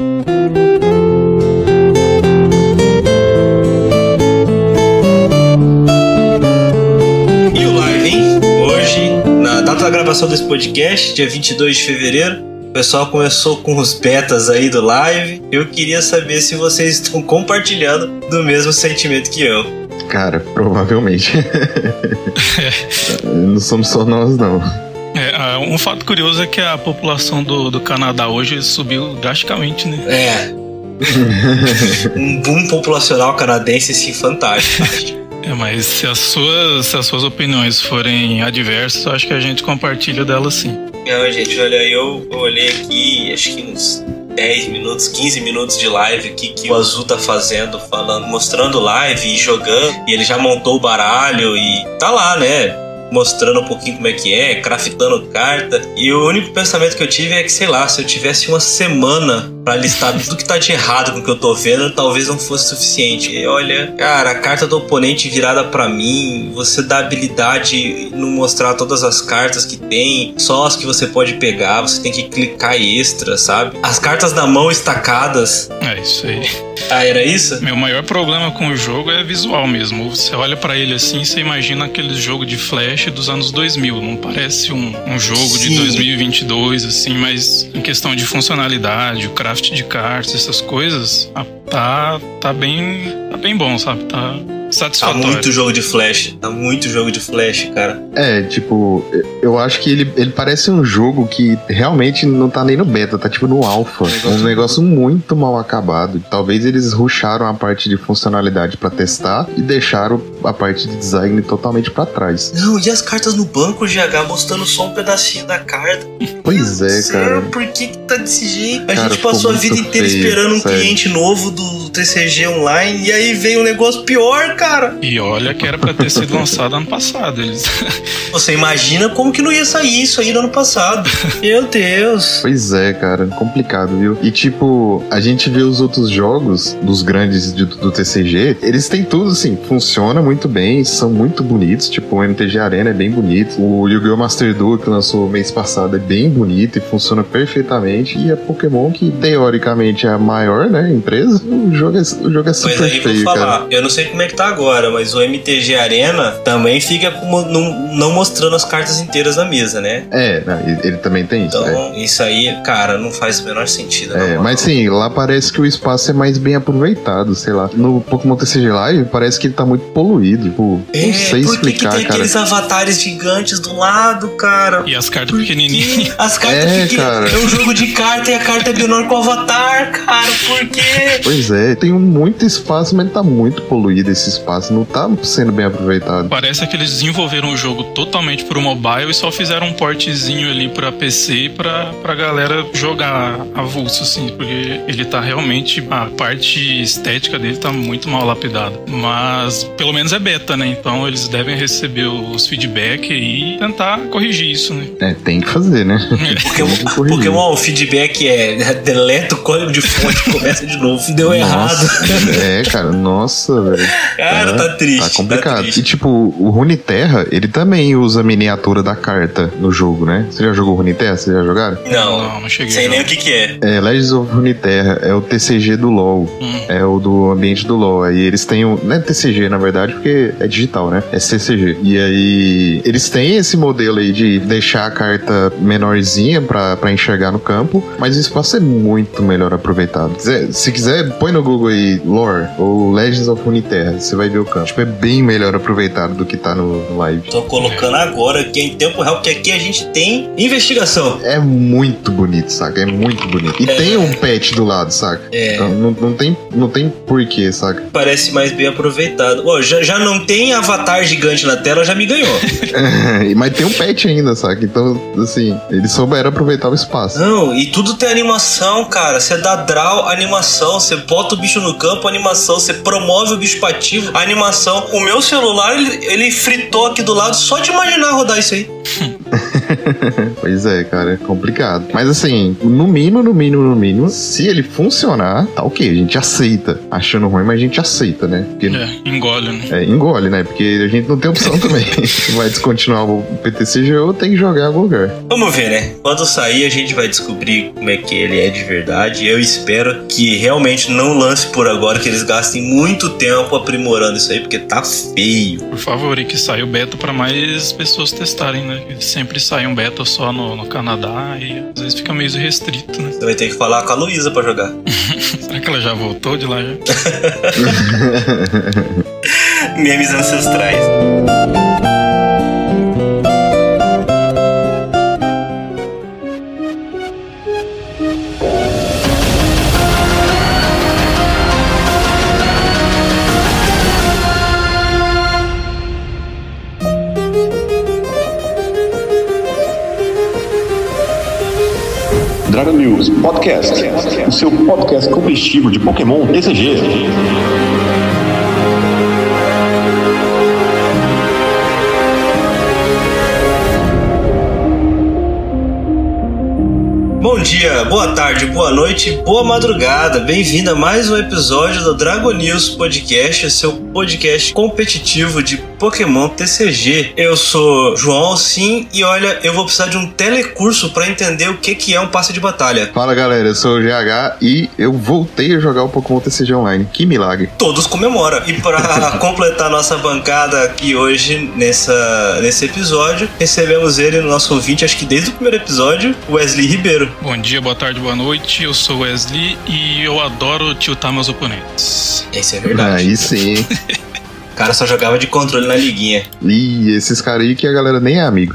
E o live, hein? Hoje, na data da gravação desse podcast, dia 22 de fevereiro, o pessoal começou com os betas aí do live. Eu queria saber se vocês estão compartilhando do mesmo sentimento que eu. Cara, provavelmente. não somos só nós, não. É, ah, um fato curioso é que a população do, do Canadá hoje subiu drasticamente, né? É. um boom populacional canadense, assim, fantástico. É, mas se as suas, se as suas opiniões forem adversas, eu acho que a gente compartilha delas sim. Não, gente, olha, eu olhei aqui, acho que uns 10 minutos, 15 minutos de live aqui que o Azul tá fazendo, falando, mostrando live e jogando, e ele já montou o baralho e tá lá, né? Mostrando um pouquinho como é que é, craftando carta. E o único pensamento que eu tive é que, sei lá, se eu tivesse uma semana para listar tudo que tá de errado com o que eu tô vendo, talvez não fosse suficiente. E olha, cara, a carta do oponente virada para mim, você dá habilidade em não mostrar todas as cartas que tem, só as que você pode pegar, você tem que clicar extra, sabe? As cartas na mão estacadas. É isso aí. Ah, era isso? Meu maior problema com o jogo é visual mesmo. Você olha para ele assim, você imagina aquele jogo de flash dos anos 2000. Não parece um, um jogo Sim. de 2022, assim, mas em questão de funcionalidade, o craft de cartas, essas coisas, tá, tá, bem, tá bem bom, sabe? Tá Tá satisfatório. muito jogo de flash. Tá muito jogo de flash, cara. É, tipo, eu acho que ele, ele parece um jogo que realmente não tá nem no beta, tá tipo no alpha. É um negócio muito mal acabado. Talvez eles rusharam a parte de funcionalidade pra testar e deixaram a parte de design totalmente pra trás. Não, e as cartas no banco, GH, mostrando só um pedacinho da carta. Pois Meu é, céu, cara. Por que, que tá desse jeito? A Cara, gente passou a vida inteira feio, esperando um sério. cliente novo do TCG online e aí veio um negócio pior, cara. E olha que era pra ter sido lançado ano passado. Eles... Você imagina como que não ia sair isso aí no ano passado. Meu Deus. Pois é, cara, complicado, viu? E tipo, a gente vê os outros jogos dos grandes de- do TCG, eles têm tudo assim, funciona muito bem, são muito bonitos, tipo, o MTG Arena é bem bonito, o Yu-Gi-Oh! Master Duel que lançou mês passado é bem bonito e funciona perfeitamente, e a Pokémon, que teoricamente é a maior, né, empresa, o jogo é, o jogo é Mas super aí vou feio, falar, cara. eu não sei como é que tá agora, mas o MTG Arena também fica não, não mostrando as cartas inteiras na mesa, né? É, ele, também tem isso, né? Então, isso aí, cara, não faz o menor sentido. É, mas sim, lá parece que o espaço é mais bem aproveitado, sei lá. No Pokémon TCG Live parece que ele tá muito poluído. Tipo, É, não sei por que que explicar, tem cara. aqueles avatares gigantes do lado, cara? E as cartas pequenininhas. As cartas É, pequenas. cara. É um jogo de carta e a carta é menor que o avatar, cara. Por quê? Pois é, tem muito espaço, mas tá muito poluído esse espaço. Não tá sendo bem aproveitado. Parece que eles desenvolveram o jogo totalmente pro mobile e só fizeram um portezinho ali pra PC pra, pra galera jogar avulso, assim, porque ele tá realmente. A parte estética dele tá muito mal lapidada. Mas pelo menos é beta, né? Então eles devem receber os feedback e tentar corrigir isso, né? É, tem que fazer, né? Pokémon, Tem que corrigir. Pokémon, o feedback é deleta o código de fonte e começa de novo. Deu errado. Nossa, é, cara, nossa, velho. Cara, tá triste. Tá complicado. triste. e tipo, o Runeterra, ele também usa a miniatura da carta no jogo, né? Você já jogou Runeterra? Vocês já jogaram? Não, Não, não cheguei. sei nem o que que é. É, Legends of Runeterra é o TCG do LoL. Hum. É o do ambiente do LoL. Aí eles têm o. Não é TCG, na verdade, porque é digital, né? É CCG. E aí. Eles têm esse modelo aí de deixar a carta menorzinha pra, pra enxergar no campo, mas o espaço é muito melhor aproveitado. Se quiser, põe no Google aí Lore ou Legends of Runeterra. Você vai ver o campo. Tipo, é bem melhor aproveitado do que tá no live. Tô colocando agora aqui em tempo real, porque aqui a gente tem investigação. É muito bonito, saca? É muito bonito. E É. tem um pet do lado, saca? É. Então não, não tem, não tem porquê, saca? Parece mais bem aproveitado. Ó, já, já não tem avatar gigante na tela, já me ganhou. Mas tem um pet ainda, saca? Então, assim, eles souberam aproveitar o espaço. Não, e tudo tem animação, cara. Você dá draw, animação. Você bota o bicho no campo, animação. Você promove o bicho pra ativo, animação. O meu celular, ele, ele fritou aqui do lado só de imaginar rodar isso aí. pois é, cara, é complicado. Mas assim, no mínimo, no mínimo, no mínimo, se ele funcionar, tá ok, a gente aceita. Achando ruim, mas a gente aceita, né? Porque, é, engole, né? É, engole, né? Porque a gente não tem opção também. vai descontinuar o PTCG ou tem que jogar em algum lugar. Vamos ver, né? Quando sair, a gente vai descobrir como é que ele é de verdade. Eu espero que realmente não lance por agora, que eles gastem muito tempo aprimorando isso aí, porque tá feio. Por favor, e que saia o beta para mais pessoas testarem, né? Sempre sai um beta só no, no Canadá e às vezes fica meio restrito, né? Você vai ter que falar com a Luísa pra jogar. Será que ela já voltou de lá já? Memes ancestrais. Dragon News Podcast, o seu podcast competitivo de Pokémon TCG. Bom dia, boa tarde, boa noite, boa madrugada. Bem-vindo a mais um episódio do Dragon News Podcast, seu podcast competitivo de Pokémon TCG. Eu sou João Sim e olha, eu vou precisar de um telecurso para entender o que, que é um passe de batalha. Fala galera, eu sou o GH e eu voltei a jogar o Pokémon TCG Online. Que milagre! Todos comemoram. E para completar nossa bancada aqui hoje, nessa, nesse episódio, recebemos ele, nosso ouvinte, acho que desde o primeiro episódio, Wesley Ribeiro. Bom dia, boa tarde, boa noite. Eu sou Wesley e eu adoro tiltar meus oponentes. Isso é verdade. Aí sim. O cara só jogava de controle na liguinha. Ih, esses caras aí que a galera nem é amigo.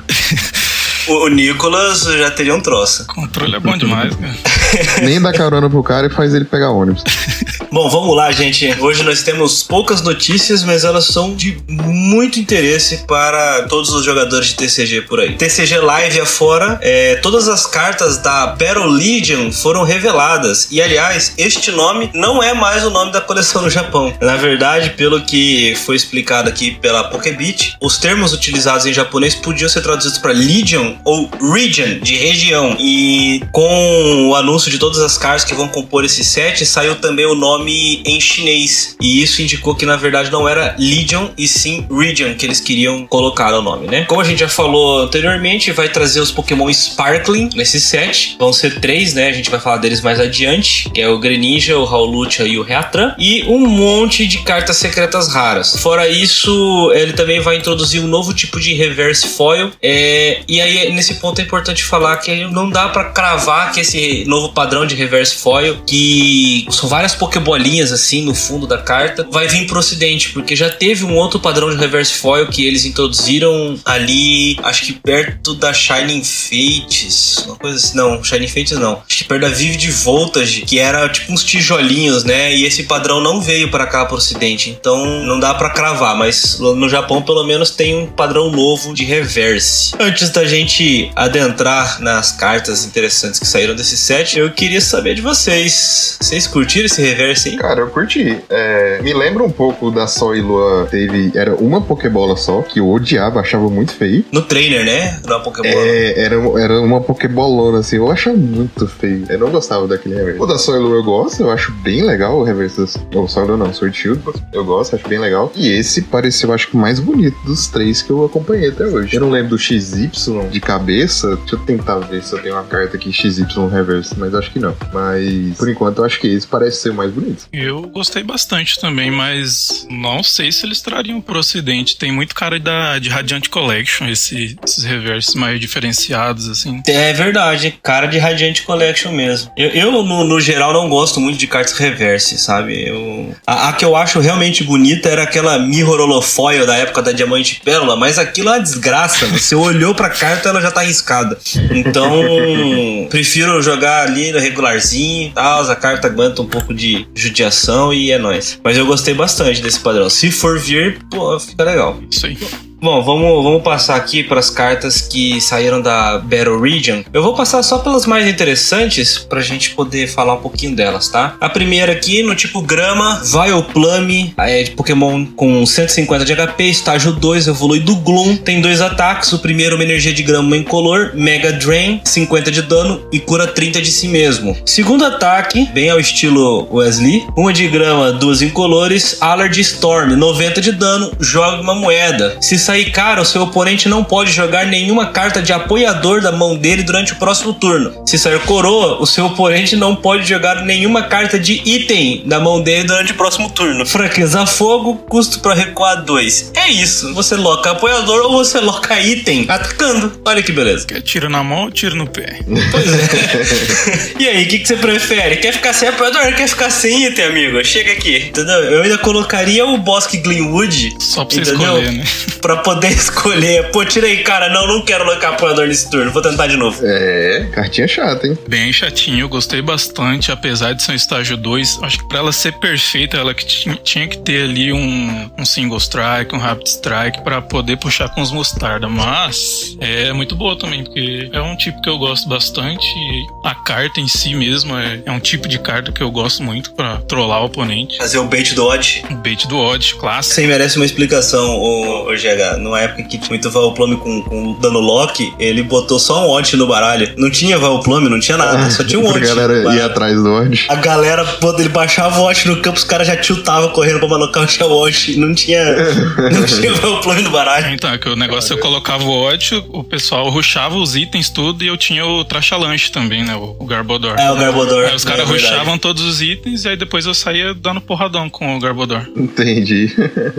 o, o Nicolas já teria um troço. Controle é bom demais, cara. nem dá carona pro cara e faz ele pegar ônibus. Bom, vamos lá, gente. Hoje nós temos poucas notícias, mas elas são de muito interesse para todos os jogadores de TCG por aí. TCG Live afora, é, todas as cartas da Battle Legion foram reveladas. E aliás, este nome não é mais o nome da coleção no Japão. Na verdade, pelo que foi explicado aqui pela Pokebit, os termos utilizados em japonês podiam ser traduzidos para Legion ou Region, de região. E com o anúncio de todas as cartas que vão compor esse set, saiu também o nome em chinês. E isso indicou que na verdade não era Legion e sim Region que eles queriam colocar o nome, né? Como a gente já falou anteriormente, vai trazer os Pokémon Sparkling nesse set. Vão ser três, né? A gente vai falar deles mais adiante, que é o Greninja, o Raulutia e o Reatran. E um monte de cartas secretas raras. Fora isso, ele também vai introduzir um novo tipo de Reverse Foil. É... E aí, nesse ponto é importante falar que não dá para cravar que esse novo padrão de Reverse Foil, que são várias Pokémon bolinhas assim no fundo da carta, vai vir pro ocidente, porque já teve um outro padrão de reverse foil que eles introduziram ali, acho que perto da Shining Fates, uma coisa assim, não, Shining Fates não, acho que perto da Vivid Voltage, que era tipo uns tijolinhos, né? E esse padrão não veio para cá pro ocidente, então não dá para cravar, mas no Japão pelo menos tem um padrão novo de reverse. Antes da gente adentrar nas cartas interessantes que saíram desse set, eu queria saber de vocês. Vocês curtiram esse reverse assim? Cara, eu curti. É, me lembra um pouco da Sol e Lua. Teve. Era uma Pokébola só, que eu odiava, achava muito feio. No trainer, né? Não é Pokébola. É, era, era uma Pokébolona, assim. Eu achava muito feio. Eu não gostava daquele reverso. O da Sol e Lua eu gosto, eu acho bem legal o reverso. Ou Sol e Lua não, Sword Shield. Eu gosto, acho bem legal. E esse pareceu, acho que o mais bonito dos três que eu acompanhei até hoje. Eu não lembro do XY de cabeça. Deixa eu tentar ver se eu tenho uma carta aqui XY reverso, mas acho que não. Mas por enquanto eu acho que esse parece ser o mais bonito bonito. Eu gostei bastante também, mas não sei se eles trariam pro ocidente. Tem muito cara da, de Radiant Collection, esse, esses reversos mais diferenciados, assim. É verdade, cara de Radiant Collection mesmo. Eu, eu no, no, geral, não gosto muito de cartas reverse, sabe? Eu, a, a, que eu acho realmente bonita era aquela Mirror Holofoil da época da Diamante Pérola, mas aquilo é uma desgraça. Você olhou pra carta, ela já tá arriscada. Então, prefiro jogar ali no regularzinho tal. A carta aguenta um pouco de judiação e é nóis. Mas eu gostei bastante desse padrão. Se for vir, pô, fica legal. Isso aí. Bom, vamos, vamos passar aqui para as cartas que saíram da Battle Region. Eu vou passar só pelas mais interessantes pra gente poder falar um pouquinho delas, tá? A primeira aqui, no tipo grama, Vileplume, é de Pokémon com 150 de HP, estágio 2, evolui do Gloom, tem dois ataques, o primeiro uma energia de grama incolor, Mega Drain, 50 de dano e cura 30 de si mesmo. Segundo ataque, bem ao estilo Wesley, uma de grama, duas incolores, Allard Storm, 90 de dano, joga uma moeda. Se sair cara, o seu oponente não pode jogar nenhuma carta de apoiador da mão dele durante o próximo turno. Se sair coroa, o seu oponente não pode jogar nenhuma carta de item da mão dele durante o próximo turno. Fraqueza fogo, custo para recuar 2. É isso. Você loca apoiador ou você loca item atacando. Olha que beleza. Quer tiro na mão ou tiro no pé? Pois é. e aí, o que, que você prefere? Quer ficar sem apoiador ou quer ficar sem item, amigo? Chega aqui. Entendeu? Eu ainda colocaria o Bosque Glenwood. Só pra você entendeu? escolher, né? Pra poder escolher. Pô, tirei, cara. Não, não quero locar apoiador nesse turno. Vou tentar de novo. É, cartinha chata, hein? Bem chatinho, eu gostei bastante, apesar de ser um estágio 2. Acho que pra ela ser perfeita, ela que tinha, que ter ali um, um single strike, um rapid strike pra poder puxar com os mostarda. Mas é muito boa também, porque é um tipo que eu gosto bastante. e A carta em si mesmo é, é um tipo de carta que eu gosto muito pra trollar o oponente. Fazer o bait do odd. O bait do odd, clássico. Você merece uma explicação, ô, ô GH. Numa época que tinha muito Valplume com, com dano lock, ele botou só um odd no baralho. Não tinha Valplume, não tinha nada, só tinha um odd. galera no ir baralho. atrás do odd. A galera, quando ele baixava o Watch no campo, os caras já tiltavam correndo pra malocar o Watch. Não tinha. Não tinha o plano do baralho. Então, é que o negócio eu colocava o odd, o pessoal ruxava os itens tudo e eu tinha o trachalanche também, né? O, o Garbodor. É, o Garbodor. Aí os caras é rushavam todos os itens e aí depois eu saía dando porradão com o Garbodor. Entendi.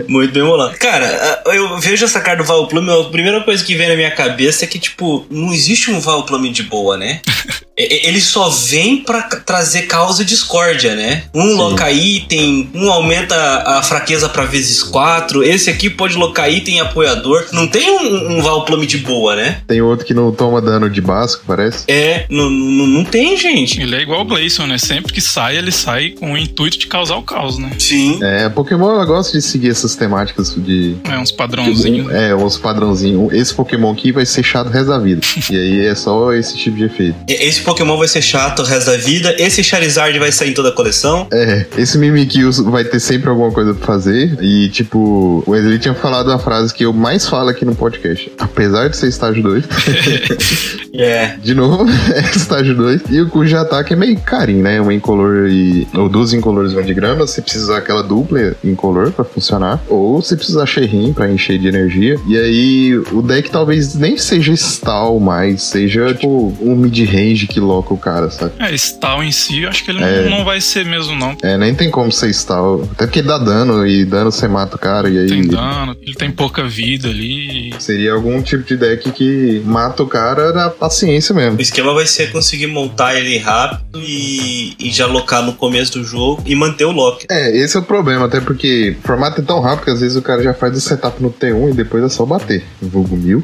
Muito bem bolado. Cara, eu vejo essa carta do Valplume, a primeira coisa que vem na minha cabeça é que, tipo, não existe um Valplume de boa, né? Ele só vem pra c- trazer causa e discórdia, né? Um loca item, um aumenta a fraqueza pra vezes 4, esse aqui pode locar item e apoiador. Não tem um, um Valplume de boa, né? Tem outro que não toma dano de básico, parece. É, não, não, não tem, gente. Ele é igual o Gleison, né? Sempre que sai, ele sai com o intuito de causar o caos, né? Sim. É, Pokémon gosta de seguir essas temáticas de. É uns de padrãozinhos. um- é, uns padrãozinhos. Esse Pokémon aqui vai ser chato o resto da vida. e aí é só esse tipo de efeito. Esse Pokémon vai ser chato o resto da vida. Esse Charizard vai sair em toda a coleção. É, esse Mimikyu vai ter sempre alguma coisa pra fazer. E, tipo, o Wesley tinha falado a frase que eu mais falo aqui no podcast. Apesar de ser estágio 2. É. de novo, é estágio 2. E o custo de ataque é meio carinho, né? Uma incolor e. Ou duas incolores uma de grama. Você precisa aquela dupla incolor pra funcionar. Ou você precisa usar Sherrin pra encher de energia. E aí, o deck talvez nem seja stall mais. Seja, tipo, um mid-range que loca o cara, sabe? É, Stall em si, eu acho que ele É. não, não vai ser mesmo, não. É, nem tem como ser stall. Até porque dá dano, e dano você mata o cara, e aí. Tem dano, ele tem pouca vida ali. Seria algum tipo de deck que mata o cara na paciência mesmo. O esquema vai ser conseguir montar ele rápido e, e já locar no começo do jogo e manter o lock. É, esse é o problema, até porque o formato é tão rápido que às vezes o cara já faz o setup no T1 e depois é só bater. Vulgo mil.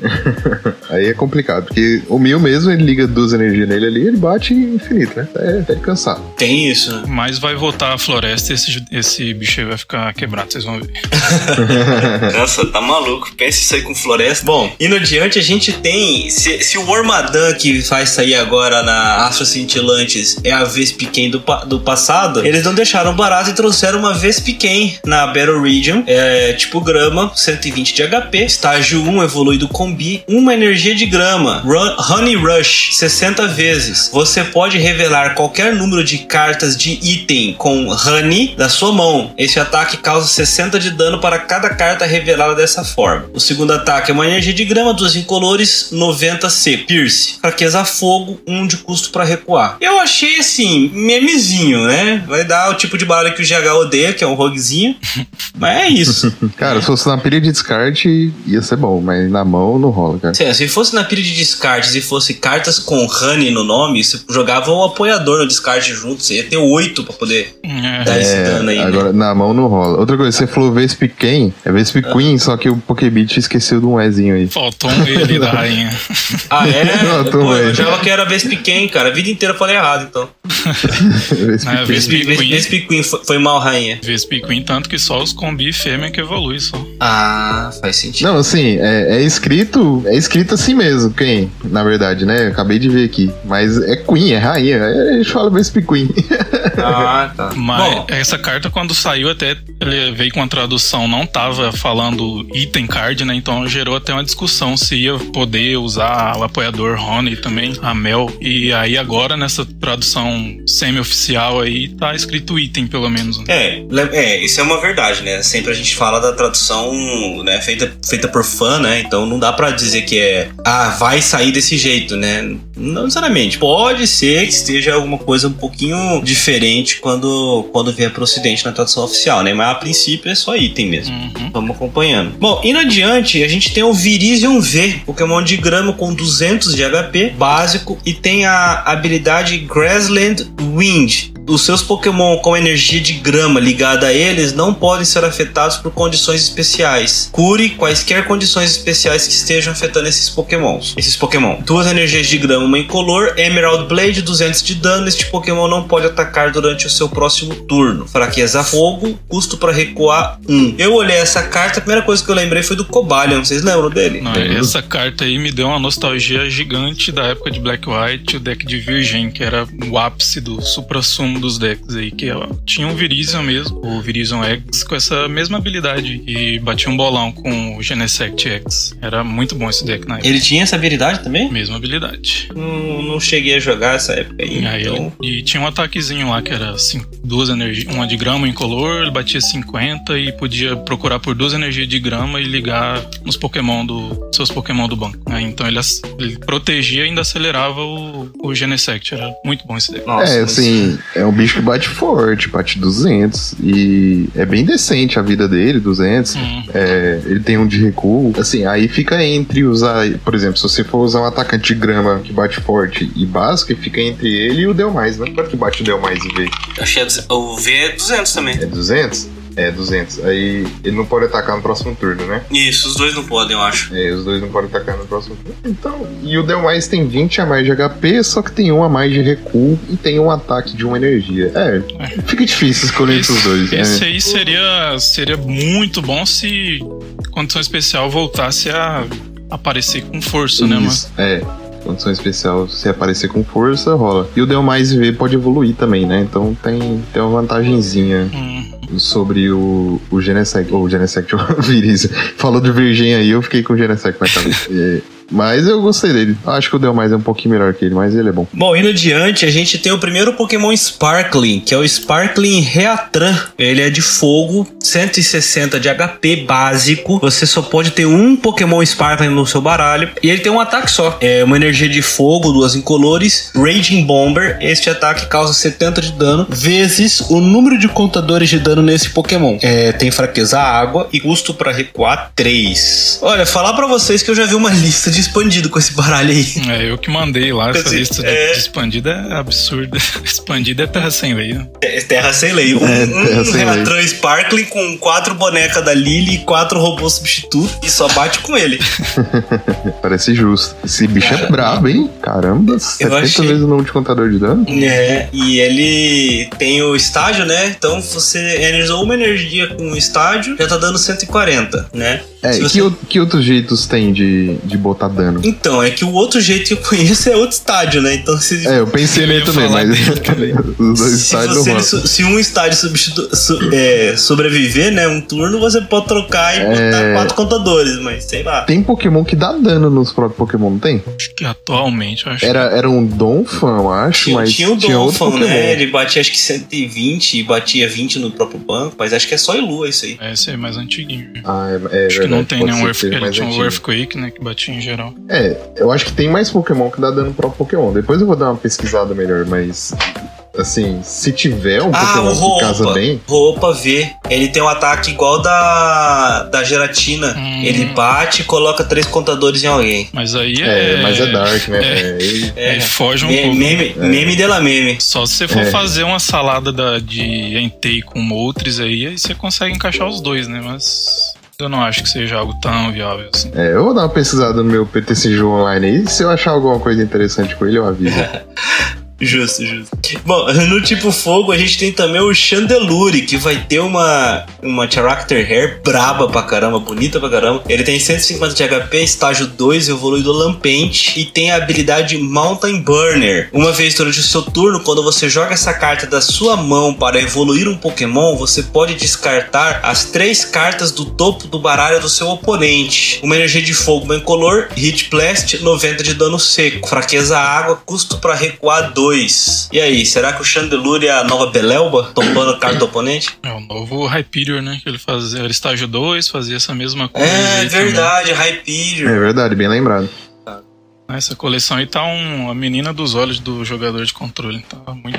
Aí é complicado, porque o mil mesmo, ele liga duas energias nele ali, ele bate infinito, né? É, até ele cansar. Tem isso, né? Mas vai voltar a floresta e esse, esse bicho aí vai ficar quebrado, vocês vão ver. Nossa, tá maluco. Pensa isso aí com floresta. Bom, indo adiante, a gente tem. Se, se o Wormadan que vai sair agora na Astro Cintilantes é a Vespiquen do, do passado, eles não deixaram barato e trouxeram uma Vespiquen na Battle Region. É tipo grama, 120 de HP. Estágio 1 evolui do combi. Uma energia de grama. Run- Honey Rush, 60 vezes. Você pode revelar qualquer número de cartas de item com Honey da sua mão. Esse ataque causa 60 de dano para cada carta revelada dessa forma. O segundo ataque é uma energia de grama, duas incolores, 90 C. Pierce. Fraqueza fogo, 1 de custo para recuar. Eu achei assim, memezinho, né? Vai dar o tipo de baralho que o GH odeia, que é um roguezinho. Mas é isso. Cara, se fosse na pilha de descarte, ia ser bom, mas na mão não rola, cara. Se, se fosse na pilha de descartes e fosse cartas com Honey no nome, você jogava o apoiador no descarte junto. Você ia ter oito pra poder É, dar esse dano aí. né? agora na mão não rola. Outra coisa, você falou Vesp Quem? É Vesp Queen, só que o Pokébit esqueceu de um Ezinho aí. Faltou um ele da rainha. Ah, é? Não, tô Pô, eu achava que era Vespiquen, cara. A vida inteira eu falei errado, então. Vesp É, Queen. Vesp- Queen. Vespiquen foi, foi mal, rainha. Vesp Queen, tanto que só os combi fêmea que evolui só. Ah, Ah, faz sentido. Não, assim, é, é escrito. É escrito assim mesmo, quem? Na verdade, né? Eu acabei de ver aqui. Mas é Queen, é rainha. É, a gente fala Vesp Queen. Ah, tá. Mas Bom, essa carta, quando saiu, até ele veio com a tradução, não tava falando item card, né? Então gerou até uma discussão se ia poder usar o apoiador Rony também, a Mel. E aí agora, nessa tradução semi-oficial aí, tá escrito item, pelo menos. né? É, é, isso é uma verdade, né? Sempre a gente fala da tradução, né, feita, feita por fã, né? Então não dá pra dizer que é, ah, vai sair desse jeito, né? Não necessariamente. Pode ser que esteja alguma coisa um pouquinho diferente quando, quando vier pro ocidente na tradução oficial, né? Mas a princípio é só item mesmo. Uhum. Vamos acompanhando. Bom, indo adiante, a gente tem o Virizion V, Pokémon de grama com 200 de HP, básico, e tem a habilidade Grassland Wind. Os seus Pokémon com energia de grama ligada a eles não podem ser afetados por condições especiais. Cure quaisquer condições especiais que estejam afetando esses Pokémons. Esses Pokémon. Duas energias de grama, uma incolor, Emerald Blade, 200 de dano. Este Pokémon não pode atacar durante o seu próximo turno. Fraqueza fogo, custo para recuar 1. Eu olhei essa carta, a primeira coisa que eu lembrei foi do Cobalion. Vocês lembram dele? Não, essa carta aí me deu uma nostalgia gigante da época de Black White, o deck de Virgem, que era o ápice do supra-sumo dos decks aí, que ó, tinha um Virizion mesmo, o Virizion X, com essa mesma habilidade, e batia um bolão com o Genesect X. Era muito bom esse deck na época. Ele tinha essa habilidade também? Mesma habilidade. Não, não cheguei a jogar essa época aí. E, aí então... ele- e tinha um ataquezinho lá que era cinco, duas energias, uma de grama incolor, ele batia 50 e podia procurar por duas energias de grama e ligar nos Pokémon do seus Pokémon do banco. né? Então ele, ele protegia e ainda acelerava o, o Genesect. Era muito bom esse deck. Nossa, é, mas- assim, é um bicho que bate forte, bate 200. E é bem decente a vida dele, 200. Hum, É, ele tem um de recuo. Assim, aí fica entre usar, por exemplo, se você for usar um atacante de grama que bate forte e básico, fica entre ele e o Deu Mais, né? Quanto que bate o Deu Mais e V? Acho que é o V é 200 também. É 200? É, 200. Aí ele não pode atacar no próximo turno, né? Isso, os dois não podem, eu acho. É, os dois não podem atacar no próximo turno. Então, e o Deu Mais tem 20 a mais de HP, só que tem um a mais de recuo e tem um ataque de uma energia. É, fica difícil escolher entre os dois, né? Esse aí seria, seria muito bom se condição especial voltasse a aparecer com força, né, mano? Isso, É. Condição especial, se aparecer com força, rola. E o Deu Mais V pode evoluir também, né? Então tem, tem uma vantagenzinha Hum, sobre o, o Genesect. Ou o Genesect, o Viriz. Falou de Virgem aí, eu fiquei com o Genesect na cabeça. Mas eu gostei dele. Acho que o Deu Mais é um pouquinho melhor que ele, mas ele é bom. Bom, indo adiante, a gente tem o primeiro Pokémon Sparkling, que é o Sparkling Reatran. Ele é de fogo, 160 de HP básico. Você só pode ter um Pokémon Sparkling no seu baralho. E ele tem um ataque só. É uma energia de fogo, duas incolores. Raging Bomber. Este ataque causa 70 de dano, vezes o número de contadores de dano nesse Pokémon. É, tem fraqueza água e custo pra recuar 3. Olha, falar pra vocês que eu já vi uma lista de expandido com esse baralho aí. é eu que mandei lá essa lista de, é- de expandida é absurda. expandida é terra sem lei, né? É Terra sem lei. Um, É, Terra um sem lei. Reatran Sparkling com quatro bonecas da Lily e quatro robôs substitutos e só bate com ele. Parece justo. Esse bicho é brabo, hein? Caramba, 70 achei- vezes o número de contador de dano. É, e ele tem o estágio, né? Então você energizou uma energia com o estágio, já tá dando 140, né? É, e você- que, que outro jeitos tem de, de botar dano? Então, é que o outro jeito que eu conheço é outro estádio, né? Então se. É, eu pensei nele também, mas dele também. os dois Se, estádios você- não rolam. se- se um estádio substitu- su- é, sobreviver, né? Um turno, você pode trocar e botar É. quatro contadores, mas sei lá. Tem Pokémon que dá dano nos próprios Pokémon, não tem? Acho que atualmente, eu acho Era, era um Donphan, eu acho, Tinha, mas tinha o tinha Pokémon. né? Ele batia acho que 120 e batia 20 no próprio banco, mas acho que é só Ilua isso aí. que esse é mais antiguinho. Ah, é, é Acho que não verdade, tem nenhum Earth, ele tinha um. Earthquake, né, que batia em geral. É, eu acho que tem mais Pokémon que dá dano pro Pokémon. Depois eu vou dar uma pesquisada melhor, mas. Assim, se tiver um Ah, Pokémon o que casa roupa. bem. Roupa V. Ele tem um ataque igual da da gelatina. Hum. Ele bate e coloca três contadores em alguém. Mas aí É, é. mas é Dark, né? É, É, Aí foge um Me- pouco. meme, meme dela meme. Só se você for É. fazer uma salada da, de Entei com Moltres aí, aí você consegue encaixar os dois, né? Mas eu não acho que seja algo tão viável assim. é, eu vou dar uma pesquisada no meu PTCG online aí. Se eu achar alguma coisa interessante com ele, eu aviso. Justo, justo. Bom, no tipo fogo a gente tem também o Chandelure, que vai ter uma, uma Character Hair braba pra caramba, bonita pra caramba. Ele tem 150 de HP, estágio 2, evoluído Lampente e tem a habilidade Mountain Burner. Uma vez durante o seu turno, quando você joga essa carta da sua mão para evoluir um Pokémon, você pode descartar as três cartas do topo do baralho do seu oponente. Uma energia de fogo incolor, Hit Blast, 90 de dano seco, fraqueza água, custo para recuar 2. 2. E aí, será que o Chandelure é a nova Belelba, tombando carta do oponente? É o novo Hyperior, né? Que ele fazia, era estágio 2, fazia essa mesma coisa. É verdade, Hyperior. É verdade, bem lembrado. Essa coleção aí tá um, a menina dos olhos do jogador de controle. Tá muito.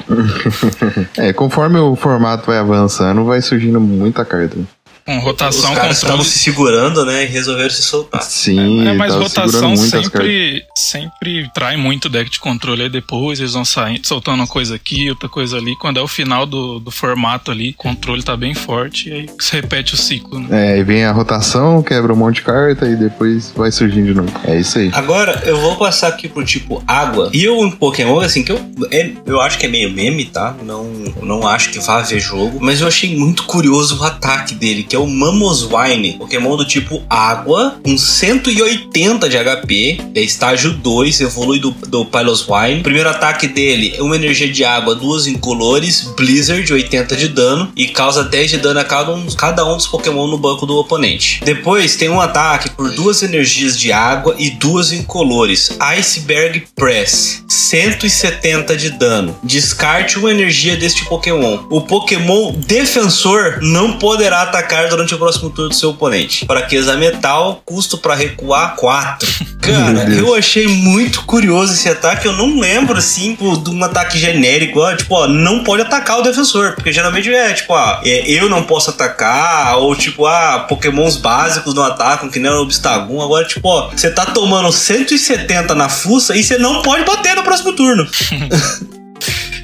é, conforme o formato vai avançando, vai surgindo muita carta. Com rotação, Os caras controle. estavam se segurando, né? E resolveram se soltar. Sim, É, mas tava rotação sempre, sempre trai muito o deck de controle. Aí depois eles vão saindo, soltando uma coisa aqui, outra coisa ali. Quando é o final do, do formato ali, o controle tá bem forte e aí se repete o ciclo. Né? É, e vem a rotação, quebra um monte de carta e depois vai surgindo de novo. É isso aí. Agora, eu vou passar aqui pro tipo água. E um Pokémon, assim, que eu, é, eu acho que é meio meme, tá? Não, não acho que vá haver jogo. Mas eu achei muito curioso o ataque dele, que é o Mamoswine. Pokémon do tipo água, com 180 de HP. É estágio 2, evolui do, do Piloswine. Primeiro ataque dele é uma energia de água, duas incolores, Blizzard, 80 de dano. E causa 10 de dano a cada um, cada um dos Pokémon no banco do oponente. Depois tem um ataque por duas energias de água e duas incolores. Iceberg Press, 170 de dano. Descarte uma energia deste Pokémon. O Pokémon defensor não poderá atacar durante o próximo turno do seu oponente. Fraqueza metal, custo para recuar 4. Cara, eu achei muito curioso esse ataque. Eu não lembro assim de um ataque genérico. ó, Tipo, ó, não pode atacar o defensor. Porque geralmente é tipo, ah, é, eu não posso atacar. Ou tipo, ah, pokémons básicos não atacam, que nem o Obstagoon. Agora, tipo, ó, você tá tomando 170 na fuça e você não pode bater no próximo turno.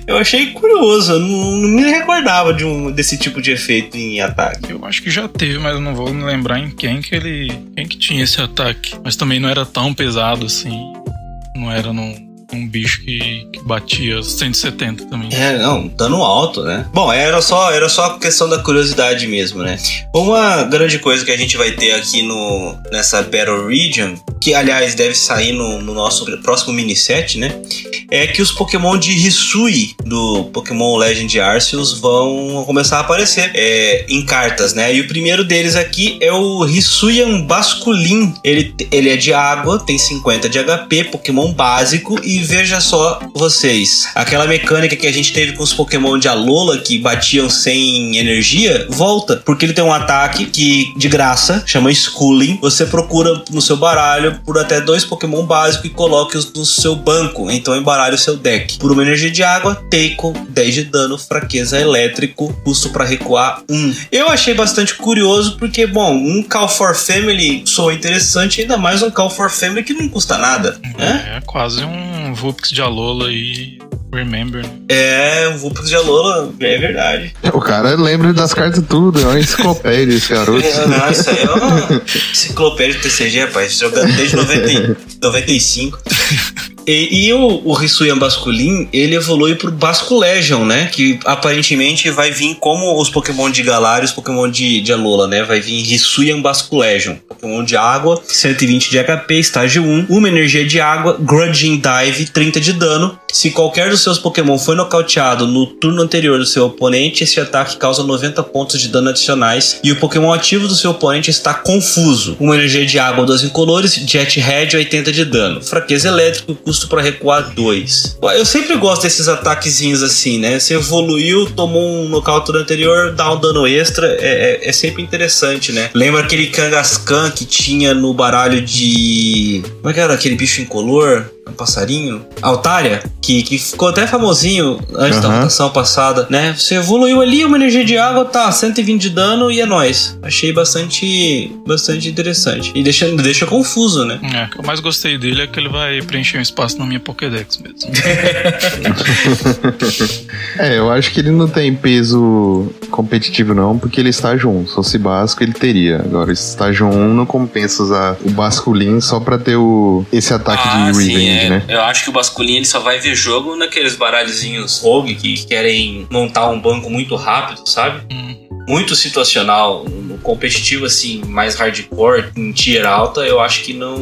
Eu achei curioso, não, não me recordava de um, desse tipo de efeito em ataque. Eu acho que já teve, mas eu não vou me lembrar em quem que ele. quem que tinha esse ataque. Mas também não era tão pesado assim. Não era num, um bicho que, que batia 170 também. É, não, dano alto, né? Bom, era só, era só questão da curiosidade mesmo, né? Uma grande coisa que a gente vai ter aqui no, nessa Battle Region, que aliás deve sair no, no nosso próximo mini set, né? É que os Pokémon de Hisui do Pokémon Legend Arceus vão começar a aparecer é, em cartas, né? E o primeiro deles aqui é o Hisuian Basculin. Ele, ele é de água, tem 50 de HP, Pokémon básico e veja só vocês, aquela mecânica que a gente teve com os Pokémon de Alola que batiam sem energia, volta, porque ele tem um ataque que de graça chama Schooling. Você procura no seu baralho por até dois Pokémon básicos e coloque-os no seu banco, então embaralhe o seu deck. Por uma energia de água, Teiko, 10 de dano, fraqueza elétrico, custo para recuar 1. Eu achei bastante curioso porque, bom, um Call for Family soa interessante, ainda mais um Call for Family que não custa nada, né? É quase um Vulpix de Alola e Remember. né? É, o Vulpix de Alola, é verdade. O cara lembra das cartas tudo, é uma enciclopédia esse garoto. É, não, isso aí é uma enciclopédia do TCG, rapaz, jogando desde 90, e- 95. E, e o, o Hisuian Basculin, ele evolui pro Basculegion, né? Que aparentemente vai vir como os Pokémon de Galar e os Pokémon de, de Alola, né? Vai vir Hisuian Basculegion. Pokémon de água, 120 de HP, estágio 1, uma energia de água, Grudging Dive, 30 de dano. Se qualquer dos seus Pokémon foi nocauteado no turno anterior do seu oponente, esse ataque causa 90 pontos de dano adicionais. E o Pokémon ativo do seu oponente está confuso. Uma energia de água, duas incolores, Jet Head, 80 de dano. Fraqueza elétrica, custo para recuar 2. Eu sempre gosto desses ataquezinhos assim, né? Você evoluiu, tomou um nocaute no anterior, dá um dano extra, é, é- é sempre interessante, né? Lembra aquele Kangaskhan que tinha no baralho de. Como é que era aquele bicho incolor? Um passarinho? Altaria? Que, que ficou até famosinho antes da Aham. rotação passada, né? Você evoluiu ali, uma energia de água, tá, 120 de dano e é nóis. Achei bastante, bastante interessante. E deixa, deixa confuso, né? É, o que eu mais gostei dele é que ele vai preencher um espaço na minha Pokédex mesmo. É, eu acho que ele não tem peso competitivo não, porque ele é estágio 1. Se fosse básico, ele teria. Agora, estágio 1 não compensa usar o basculin só pra ter o, esse ataque Ah, de sim, Revenge. É, né? Eu acho que o Basculin ele só vai ver jogo naqueles baralhozinhos rogue que querem montar um banco muito rápido, sabe? Hum. Muito situacional. Competitivo, assim, mais hardcore, em tier alta, eu acho que não.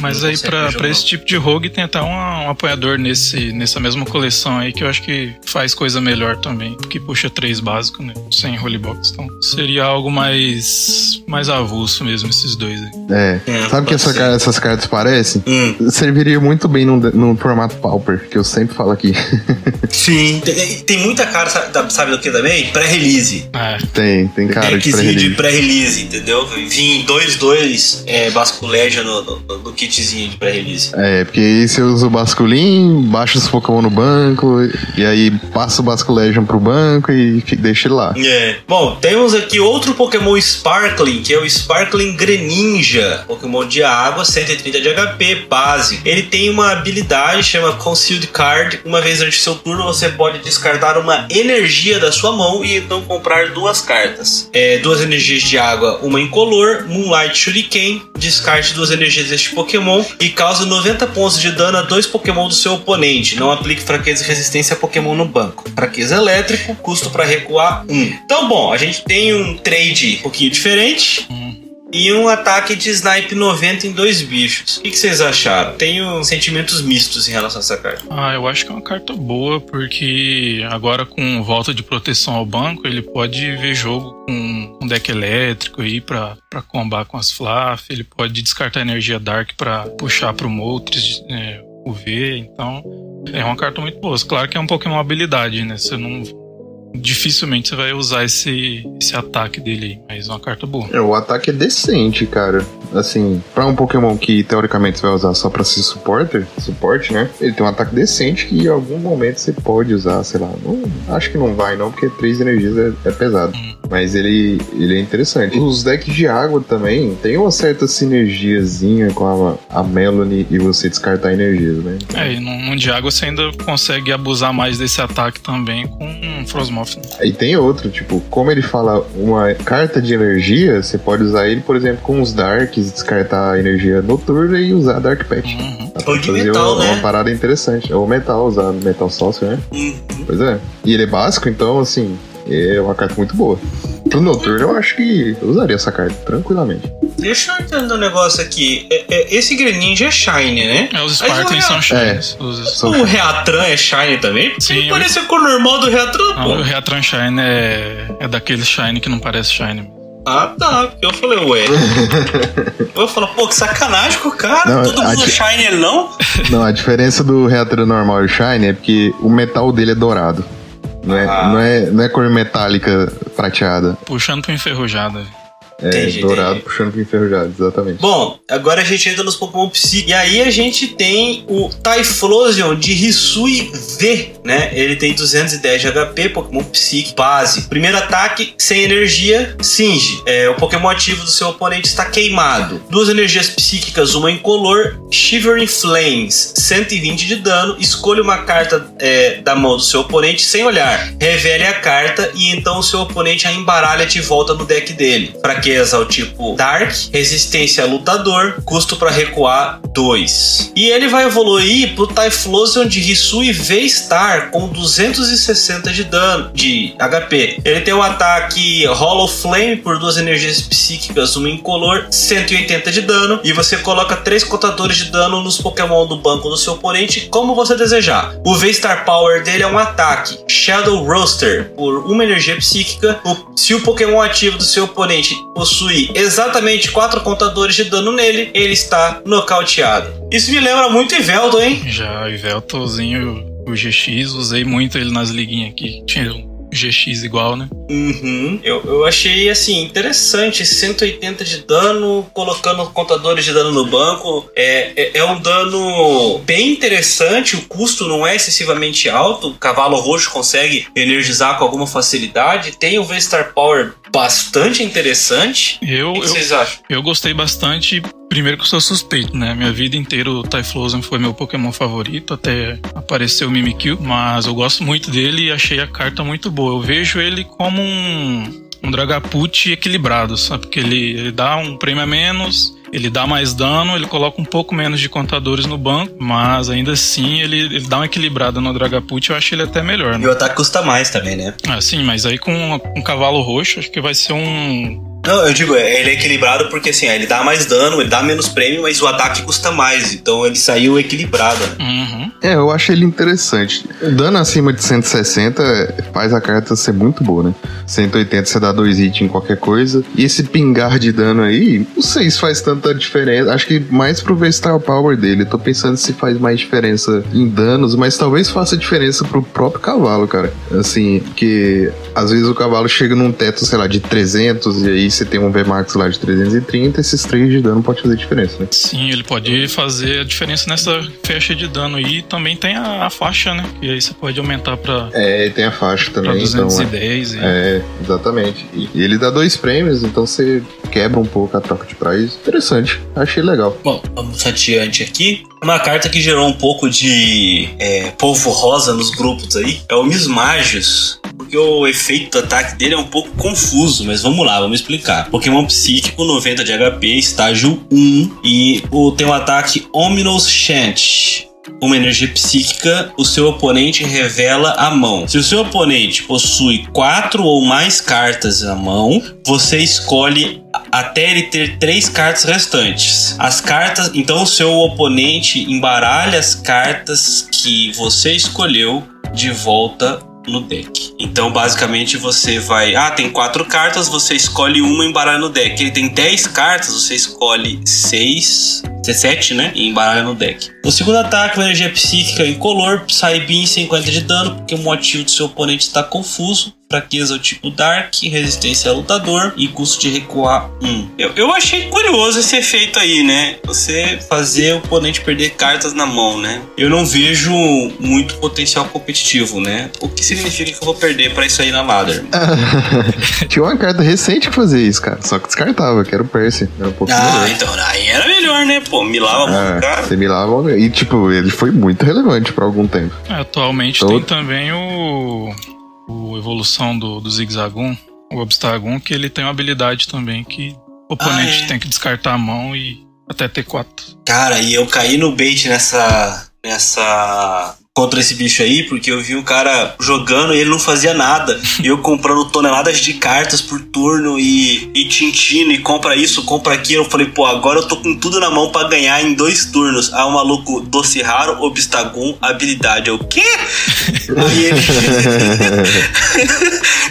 Mas não aí, pra, pra esse tipo de rogue, tem até um, um apoiador nesse, nessa mesma coleção aí que eu acho que faz coisa melhor também. Porque puxa três básico, né? Sem holy box. Então seria algo mais, mais avulso mesmo, esses dois aí. É. É, Sabe o que essa essas cartas parecem? Hum. Serviria muito bem num, num formato Pauper, que eu sempre falo aqui. Sim. Tem, tem muita cara, sabe, sabe do que também? Pré-release. É, tem, tem cara de pré-release. Pré-release, entendeu? Vim dois, dois é, Basculegia no, no, no kitzinho de pré-release. É, porque aí você usa o Basculin, baixa os Pokémon no banco, e aí passa o Basculegion pro banco e deixa ele lá. É. Bom, temos aqui outro Pokémon Sparkling, que é o Sparkling Greninja. Pokémon de água, 130 de HP, base. Ele tem uma habilidade, chama Concealed Card. Uma vez durante seu turno, você pode descartar uma energia da sua mão e então comprar duas cartas. É, duas energias de água, uma incolor, Moonlight Shuriken. Descarte duas energias deste Pokémon e causa 90 pontos de dano a dois Pokémon do seu oponente. Não aplique fraqueza e resistência a Pokémon no banco. Fraqueza elétrico, custo para recuar 1. Então, bom, a gente tem um trade um pouquinho diferente. Hum. E um ataque de snipe 90 em dois bichos. O que, vocês acharam? Tenho sentimentos mistos em relação a essa carta. Ah, eu acho que é uma carta boa, porque agora com volta de proteção ao banco, ele pode ver jogo com um deck elétrico aí pra, pra combar com as Fluff, ele pode descartar energia Dark pra puxar pro Moltres, é, o V, então é uma carta muito boa. Claro que é um Pokémon habilidade, né? Você não. Dificilmente você vai usar esse, esse ataque dele aí, mas é uma carta boa. É, o ataque é decente, cara. Assim, pra um Pokémon que teoricamente você vai usar só pra ser supporter, suporte, né? Ele tem um ataque decente que em algum momento você pode usar, sei lá. Não, acho que não vai, não, porque três energias é, é pesado. Hum. Mas ele, ele é interessante. Os decks de água também tem uma certa sinergiazinha com a, a Melanie e você descartar energias, né? É, e num, num de água você ainda consegue abusar mais desse ataque também com um? E tem outro, tipo, como ele fala uma carta de energia, você pode usar ele, por exemplo, com os Darks, descartar a energia noturna e usar Dark Patch. Uhum. Ou de fazer metal, uma, né? uma parada interessante. Ou metal, usar metal sócio, né? Hum. Pois é. E ele é básico, então, assim, é uma carta muito boa. Pro noturno, eu acho que eu usaria essa carta tranquilamente. Deixa eu entender um negócio aqui. É- é- esse Greninja é Shine, né? É, os Sparklings o são Rea- shines. Os, O Reatran é Shine também? Porque Sim, ele eu- parece com o normal do Reatran, não, pô. o Reatran Shine é, é daquele Shine que não parece Shine. Ah, tá. Porque eu falei, ué. eu falo, pô, que sacanagem com o cara. Não, Todo mundo ti- Shine, ele não? Não, a diferença do Reatran normal e o Shine é porque o metal dele é dourado. Não é, Ah. não é, não é cor metálica prateada. Puxando pro É Entendi, dourado entendi. puxando pro enferrujado, exatamente. Bom, agora a gente entra nos Pokémon Psíquicos. E aí a gente tem o Typhlosion de Hisui V, né? Ele tem 210 de HP, Pokémon Psíquico base. Primeiro ataque, sem energia, Singe. É, o Pokémon ativo do seu oponente está queimado. Duas energias psíquicas, uma incolor, Shivering Flames, 120 de dano. Escolha uma carta é, da mão do seu oponente sem olhar. Revele a carta e então o seu oponente a embaralha de volta no deck dele. Fraqueza ao tipo Dark, resistência lutador, custo para recuar 2. E ele vai evoluir pro Typhlosion de Hisui V-Star com 260 de dano de HP. Ele tem o ataque Hollow Flame por duas energias psíquicas, uma incolor, 180 de dano. E você coloca três contadores de dano nos Pokémon do banco do seu oponente, como você desejar. O V-Star Power dele é um ataque Shadow Roaster por uma energia psíquica. Se o Pokémon ativo do seu oponente possui exatamente quatro contadores de dano nele, ele está nocauteado. Isso me lembra muito Iveldo, hein? Já Iveltozinho, o GX, usei muito ele nas liguinhas aqui. Tinha GX igual, né? Uhum. Eu, eu achei assim interessante, 180 de dano, colocando contadores de dano no banco. É, é, é um dano bem interessante, o custo não é excessivamente alto. O cavalo roxo consegue energizar com alguma facilidade. Tem o V-Star Power bastante interessante. Eu, O que, que eu, vocês acham? eu gostei bastante. Primeiro que eu sou suspeito, né? Minha vida inteira o Typhlosion foi meu Pokémon favorito, até apareceu o Mimikyu, mas eu gosto muito dele e achei a carta muito boa. Eu vejo ele como um, um Dragapult equilibrado, sabe? Porque ele, ele dá um prêmio a menos, ele dá mais dano, ele coloca um pouco menos de contadores no banco, mas ainda assim ele, ele dá uma equilibrada no Dragapult, eu acho ele até melhor. Né? E o ataque custa mais também, né? Ah, sim, mas aí com um cavalo roxo, acho que vai ser um não, eu digo, ele é equilibrado porque assim, ele dá mais dano, ele dá menos prêmio, mas o ataque custa mais. Então ele saiu equilibrado. Uhum. É, eu acho ele interessante. Dano acima de 160 faz a carta ser muito boa, né? 180 você dá dois hits em qualquer coisa. E esse pingar de dano aí, não sei se faz tanta diferença. Acho que mais pro Vestal Power dele. Tô pensando se faz mais diferença em danos, mas talvez faça diferença pro próprio cavalo, cara. Assim, porque às vezes o cavalo chega num teto, sei lá, de 300 e aí você tem um VMAX lá de 330, esses 3 de dano pode fazer diferença, né? Sim, ele pode fazer a diferença nessa faixa de dano. E também tem a, a faixa, né? E aí você pode aumentar pra. É, tem a faixa também. Pra 210. Então, é, e... é, exatamente. E, e ele dá dois prêmios, então você quebra um pouco a troca de prize. Interessante, achei legal. Bom, vamos adiante aqui. Uma carta que gerou um pouco de é, polvo rosa nos grupos aí é o Mismagios porque o efeito do ataque dele é um pouco confuso, mas vamos lá, vamos explicar. Pokémon psíquico 90 de HP, estágio 1, e o, tem o ataque Ominous Chant. Uma energia psíquica, o seu oponente revela a mão. Se o seu oponente possui quatro ou mais cartas na mão, você escolhe até ele ter três cartas restantes. As cartas, então o seu oponente embaralha as cartas que você escolheu de volta no deck. Então, basicamente, você vai. Ah, tem quatro cartas, você escolhe uma e embaralha no deck. Ele tem dez cartas, você escolhe seis. 17, né? E embaralha no deck. O segundo ataque, uma energia psíquica incolor, sai bem 50 de dano, porque o motivo do seu oponente está confuso fraqueza ao tipo Dark, resistência a lutador e custo de recuar 1. Eu, eu achei curioso esse efeito aí, né? Você fazer o oponente perder cartas na mão, né? Eu não vejo muito potencial competitivo, né? O que significa que eu vou perder para isso aí na ladder? Tinha uma carta recente que fazia isso, cara. Só que descartava, que era o Percy. Era um pouco Ah, melhor. então aí era melhor, né? Pô, milava ah, muito, cara. Você milava e, tipo, ele foi muito relevante por algum tempo. É, atualmente Todo... tem também o o Evolução do, do Zigzagoon, o Obstagoon, que ele tem uma habilidade também que o oponente ah, é. tem que descartar a mão e até ter quatro. Cara, e eu caí no bait nessa. nessa contra esse bicho aí, porque eu vi um cara jogando e ele não fazia nada. E eu comprando toneladas de cartas por turno e, e tintino, e compra isso, compra aquilo. Eu falei, pô, agora eu tô com tudo na mão para ganhar em dois turnos. Aí o maluco, doce raro, obstagoon, habilidade. Eu, o quê? aí ele.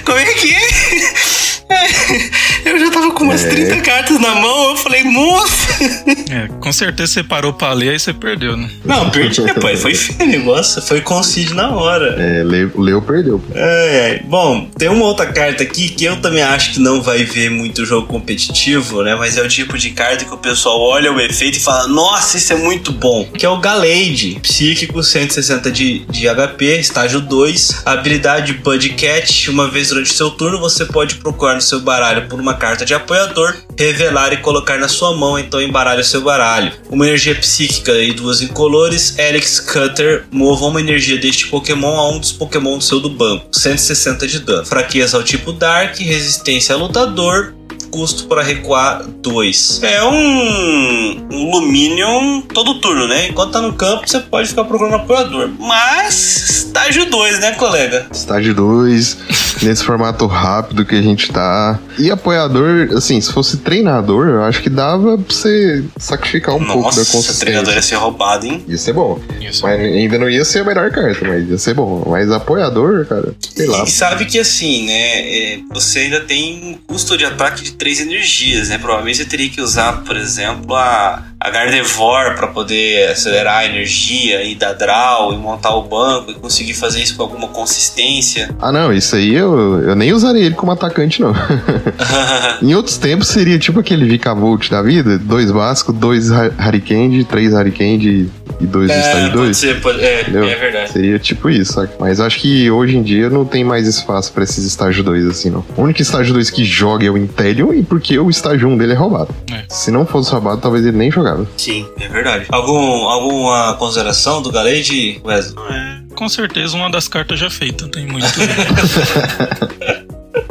Como é que é? Eu já tava com umas é. 30 cartas na mão, eu falei, moça! É, com certeza você parou pra ler e você perdeu, né? Não, perdi, pai. Foi feio o negócio, foi concede na hora. É, leu, leu perdeu. É, é. Bom, tem uma outra carta aqui que eu também acho que não vai ver muito jogo competitivo, né? Mas é o tipo de carta que o pessoal olha o efeito e fala, nossa, isso é muito bom. Que é o Galade, psíquico, 160 de, de HP, estágio 2, habilidade Bud Cat. Uma vez durante o seu turno, você pode procurar no seu baralho por uma carta de apoiador, revelar e colocar na sua mão, então embaralha seu baralho. Uma energia psíquica e duas incolores, Alex Cutter, mova uma energia deste Pokémon a um dos Pokémon do seu do banco, 160 de dano. Fraqueza ao tipo Dark, resistência a lutador, custo para recuar 2. É um, um Luminion todo turno, né? Enquanto tá no campo, você pode ficar procurando apoiador. Mas estágio 2, né, colega? Estágio 2, nesse formato rápido que a gente tá. E apoiador, assim, se fosse treinador, eu acho que dava pra você sacrificar um Nossa, pouco da consistência. treinador ia ser roubado, hein? Ia ser bom. Isso. Mas ainda não ia ser a melhor carta, mas ia ser bom. Mas apoiador, cara, sei lá. E sabe que assim, né? É, você ainda tem um custo de ataque de três energias, né? Provavelmente você teria que usar, por exemplo, a, a Gardevoir para poder acelerar a energia e dar draw e montar o banco e conseguir fazer isso com alguma consistência. Ah, não, isso aí eu, eu nem usaria ele como atacante, não. em outros tempos seria tipo aquele Vicavolt da vida: dois Vasco, dois Hurricane, três Hurricane e dois é, estágio 2. Ser, pode, é, é verdade. Seria tipo isso, sabe? Mas acho que hoje em dia não tem mais espaço para esses estágio 2 assim, não. O único estágio 2 que joga é o Intelion e porque o estágio 1 um dele é roubado. É. Se não fosse roubado, talvez ele nem Sim, é verdade. Algum, alguma consideração do Galade, Wesley? É, com certeza uma das cartas já feitas, tem muito.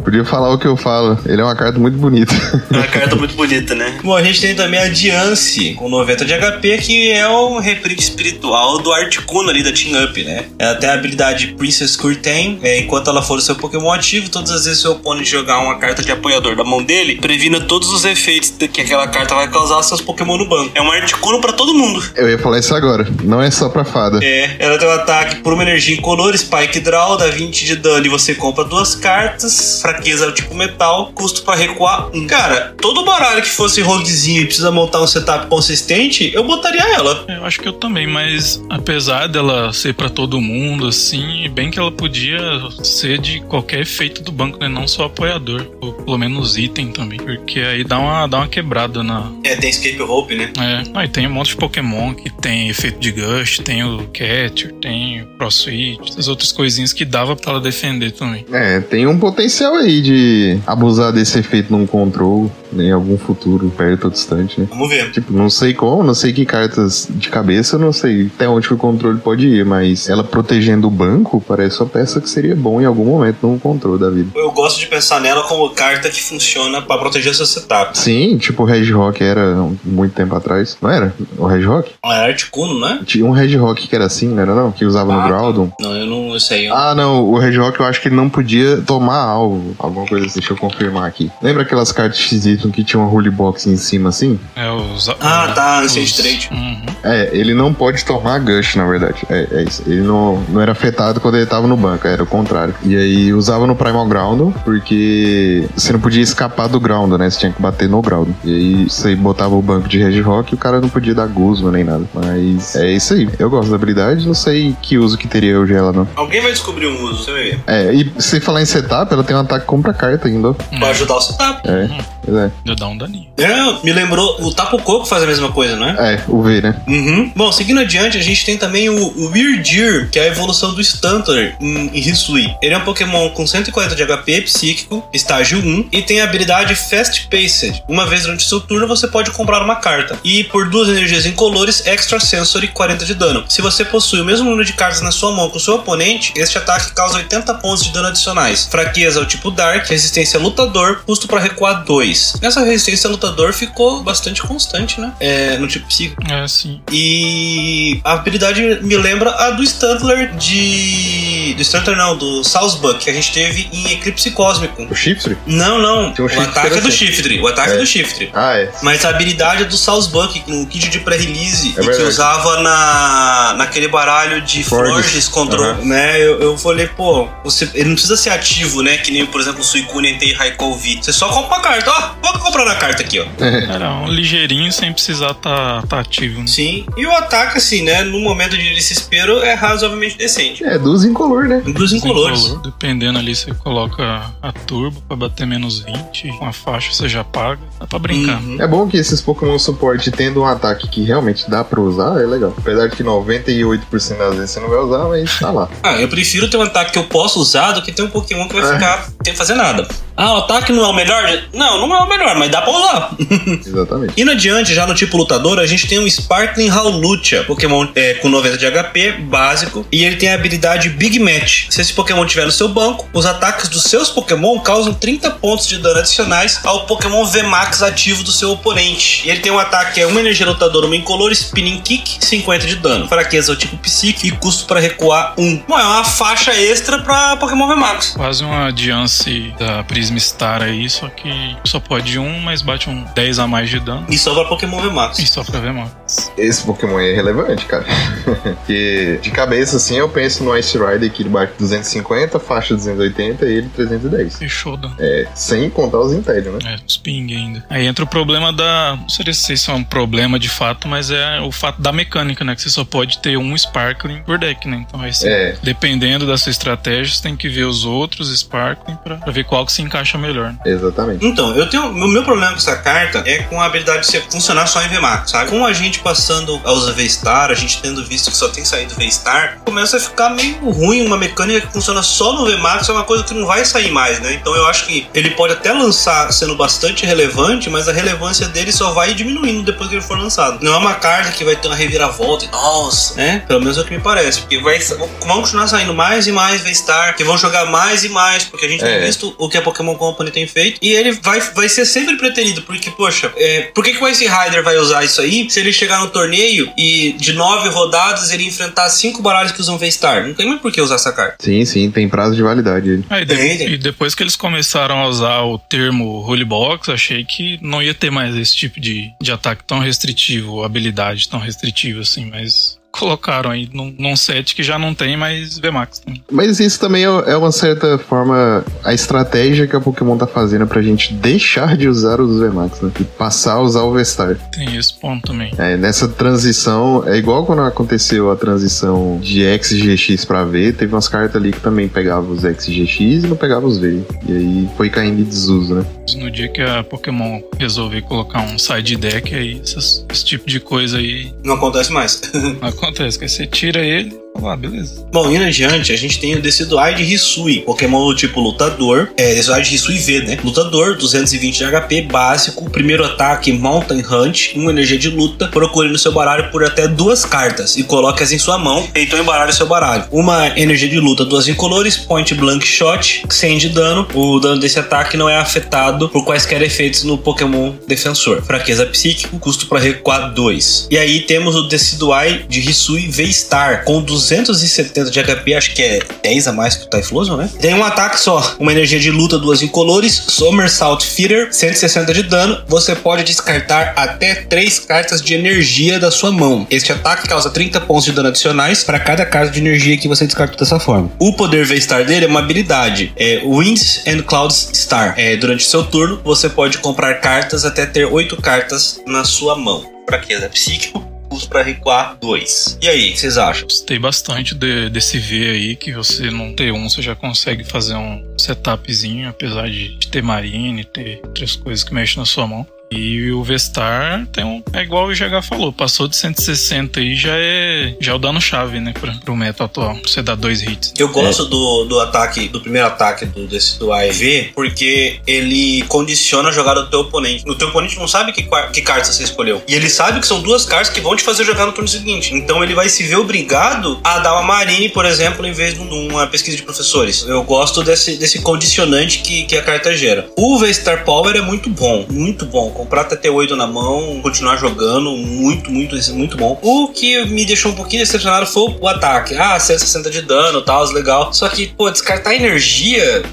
Podia falar o que eu falo. Ele é uma carta muito bonita. É uma carta muito bonita, né? Bom, a gente tem também a Diance, com 90 de HP, que é o reprint espiritual do Articuno ali da Team Up, né? Ela tem a habilidade Princess Curtain. É, enquanto ela for o seu Pokémon ativo, todas as vezes seu oponente jogar uma carta de apoiador da mão dele, previna todos os efeitos que aquela carta vai causar aos seus Pokémon no banco. É um Articuno pra todo mundo. Eu ia falar isso agora. Não é só pra fada. É, ela tem um ataque por uma energia incolor, Spike Draw, dá 20 de dano e você compra duas cartas. Fraqueza tipo metal, custo pra recuar 1. Cara, todo baralho que fosse roguezinho e precisa montar um setup consistente, eu botaria ela. Eu acho que eu também, mas apesar dela ser pra todo mundo, assim, bem que ela podia ser de qualquer efeito do banco, né? Não só apoiador, ou pelo menos item também. Porque aí dá uma, dá uma quebrada na. É, tem Escape Hope, né? É, aí tem um monte de Pokémon que tem efeito de Gust, tem o Catcher, tem o Crossfit, as outras coisinhas que dava pra ela defender também. É, tem um potencial aí de abusar desse efeito num control em algum futuro perto ou distante, né? Vamos ver. Tipo, não sei como, não sei que cartas de cabeça, não sei até onde o controle pode ir, mas ela protegendo o banco parece uma peça que seria bom em algum momento num controle da vida. Eu gosto de pensar nela como carta que funciona pra proteger seu setup. Sim, tipo o Red Rock era muito tempo atrás. Não era? O Red Rock? Ah, é Articuno, né? Tinha um Red Rock que era assim, não era não? Que usava no Ah, Groudon. Não, eu não sei. Eu... Ah, não, o Red Rock eu acho que ele não podia tomar alvo, alguma coisa assim, deixa eu confirmar aqui. Lembra aquelas cartas XY que tinha uma Holy Box em cima assim? É os. Ah, tá, os- Ancient Trade. Uhum. É, ele não pode tomar Gush, na verdade. É, é isso. Ele não, não era afetado quando ele tava no banco, era o contrário. E aí usava no Primal Ground, porque você não podia escapar do Ground, né? Você tinha que bater no Ground. E aí você botava o banco de Red Rock e o cara não podia dar Guzma nem nada. Mas é isso aí. Eu gosto da habilidade, não sei que uso que teria hoje ela, não. Alguém vai descobrir um uso, você vai ver. É, e se falar em setup, ela tem um ataque compra carta ainda. ó. Pra ajudar o setup. É, pois é. Deu dar um daninho. É, me lembrou, o Tapo Coco faz a mesma coisa, né? É, o V, né? Uhum. Bom, seguindo adiante, a gente tem também o, Weirdir, que é a evolução do Stunter em, em Hisui. Ele é um Pokémon com 140 de HP psíquico, estágio 1, e tem a habilidade Fast Paced. Uma vez durante seu turno, você pode comprar uma carta. E por duas energias incolores, Extra Sensory 40 de dano. Se você possui o mesmo número de cartas na sua mão que o seu oponente, este ataque causa 80 pontos de dano adicionais. Fraqueza ao tipo Dark, resistência lutador, custo para recuar 2. Nessa resistência lutador ficou bastante constante, né? É, no tipo psíquico. É assim. E a habilidade me lembra a do Stuntler de. Do Stuntler não, do Salzbuck, que a gente teve em Eclipse Cósmico. O Shiftry? Não, não. Tem um o Shiftry ataque é do assim. Shiftry. O ataque é, É. do Shiftry. Ah, é. Mas a habilidade é do Salzbuck, no kit de pré-release, e que usava na, naquele baralho de Forges. Contra. Aham. Né? Eu, eu falei, pô, você, ele não precisa ser ativo, né? Que nem, por exemplo, o Suicune tem Raikou V. Você só compra a carta. Ó, vou comprar na carta aqui, ó. Era um ligeirinho sem precisar tá, tá ativo. Né? Sim. E o ataque, assim, né? No momento de desespero, é razoavelmente decente. É, duas incolor, né? Inclusive em Sem colores. color, Dependendo ali, você coloca a turbo pra bater menos 20. Com a faixa você já paga. Dá pra brincar. Uhum. É bom que esses Pokémon suporte tendo um ataque que realmente dá pra usar, é legal. Apesar de que 98% das vezes você não vai usar, mas tá lá. Ah, eu prefiro ter um ataque que eu posso usar do que ter um Pokémon que vai É. ficar sem fazer nada. Ah, o ataque não é o melhor? Não, não é o melhor, mas dá pra usar. Exatamente. Indo adiante, já no tipo lutador, a gente tem um Sparkling Howlucha, Pokémon é, com 90 de HP, básico, e ele tem a habilidade Big Match. Se esse Pokémon tiver no seu banco, os ataques dos seus Pokémon causam 30 pontos de dano adicionais ao Pokémon VMAX ativo do seu oponente. E ele tem um ataque que é uma energia lutadora, uma incolor, Spinning Kick, 50 de dano. Fraqueza ao tipo psíquico e custo para recuar 1. Bom, é uma faixa extra para Pokémon VMAX. Quase uma Diance da Prism Star aí, só que só pode um, mas bate um 10 a mais de dano. E só para Pokémon VMAX. E só pra ver mais. Esse Pokémon é relevante, cara. Porque de cabeça, assim, eu penso no Ice Rider que ele bate 250, faixa 280 e ele 310. Fechou dano. É, sem contar os intério, né? É, os ping ainda. Aí entra o problema da. Não sei se isso é um problema de fato, mas é o fato da mecânica, né? Que você só pode ter um Sparkling por deck, né? Então aí você, É. dependendo da sua estratégia, você tem que ver os outros Sparkling pra, pra ver qual que se encaixa melhor. Né? Exatamente. Então, eu tenho. O meu problema com essa carta é com a habilidade de funcionar só em VMAX, sabe? Com a gente passando a usar V-Star, a gente tendo visto que só tem saído V-Star, começa a ficar meio ruim uma mecânica que funciona só no VMAX, é uma coisa que não vai sair mais, né? Então eu acho que ele pode até lançar sendo bastante relevante, mas a relevância dele só vai diminuindo depois que ele for lançado. Não é uma carta que vai ter uma reviravolta e nossa, né? Pelo menos é o que me parece. Porque vai, vão continuar saindo mais e mais V-Star, que vão jogar mais e mais, porque a gente É. tem visto o que a Pokémon Company tem feito. E ele vai, vai ser sempre preterido, porque, poxa, é, por que, que o Ice Rider vai usar isso aí se ele chegar no torneio e de nove rodadas ele enfrentar cinco baralhos que usam V-Star? Não tem mais por que usar essa carta. Sim, sim, tem prazo de validade. Aí, de- Tem, tem. E depois que eles começaram a usar o termo Holy Box, achei que não ia ter mais esse tipo de, de ataque tão restritivo, ou habilidade tão restritiva assim, mas colocaram aí num, num set que já não tem mais VMAX. Né? Mas isso também é é uma certa forma a estratégia que a Pokémon tá fazendo pra gente deixar de usar os VMAX, né? E passar a usar o V-Star. Tem esse ponto também. É, nessa transição, é igual quando aconteceu a transição de X e GX pra V, teve umas cartas ali que também pegavam os X e GX e não pegavam os V. E aí foi caindo em desuso, né? No dia que a Pokémon resolver colocar um side deck, aí essas- esse tipo de coisa aí Não acontece mais. acontece. Que você tira ele beleza. Bom, indo adiante, a gente tem o Decidueye de Pokémon do tipo lutador. É, Decidueye de V, né? Lutador, 220 de HP, básico, primeiro ataque Mountain Hunt, uma energia de luta. Procure no seu baralho por até duas cartas e coloque-as em sua mão. Então embaralhe seu baralho. Uma energia de luta, duas incolores, Point Blank Shot, 100 de dano. O dano desse ataque não é afetado por quaisquer efeitos no Pokémon defensor. Fraqueza psíquico, custo para recuar 2. E aí temos o Decidueye de Hisui V-Star, com 270 de HP, acho que é 10 a mais que o Typhlosion, né? Tem um ataque só, uma energia de luta, duas incolores, Somersault Feeder, 160 de dano. Você pode descartar até 3 cartas de energia da sua mão. Este ataque causa 30 pontos de dano adicionais para cada carta de energia que você descarta dessa forma. O poder V-Star dele é uma habilidade, é Winds and Clouds Star. É, durante seu turno, você pode comprar cartas até ter 8 cartas na sua mão. Fraqueza psíquico, custo para recuar 2. E aí, o que vocês acham? Gostei bastante de- desse V aí, que você não ter um, você já consegue fazer um setupzinho, apesar de ter marine, ter outras coisas que mexem na sua mão. E o V-Star tem um. É igual o GH falou, passou de 160 aí já é. Já é o dano chave, né? Pra, pro meta atual. Você dá dois hits. Eu gosto do, do ataque, do primeiro ataque do, desse do AEV, porque ele condiciona a jogada do teu oponente. O teu oponente não sabe que, que carta você escolheu. E ele sabe que são duas cartas que vão te fazer jogar no turno seguinte. Então ele vai se ver obrigado a dar uma Marine, por exemplo, em vez de um- uma pesquisa de professores. Eu gosto desse, desse condicionante que, que a carta gera. O V-Star Power é muito bom, muito bom. Comprar até T8 na mão, continuar jogando, muito, muito, muito bom. O que me deixou um pouquinho decepcionado foi o ataque. Ah, 160 de dano, tal, legal. Só que, pô, descartar energia.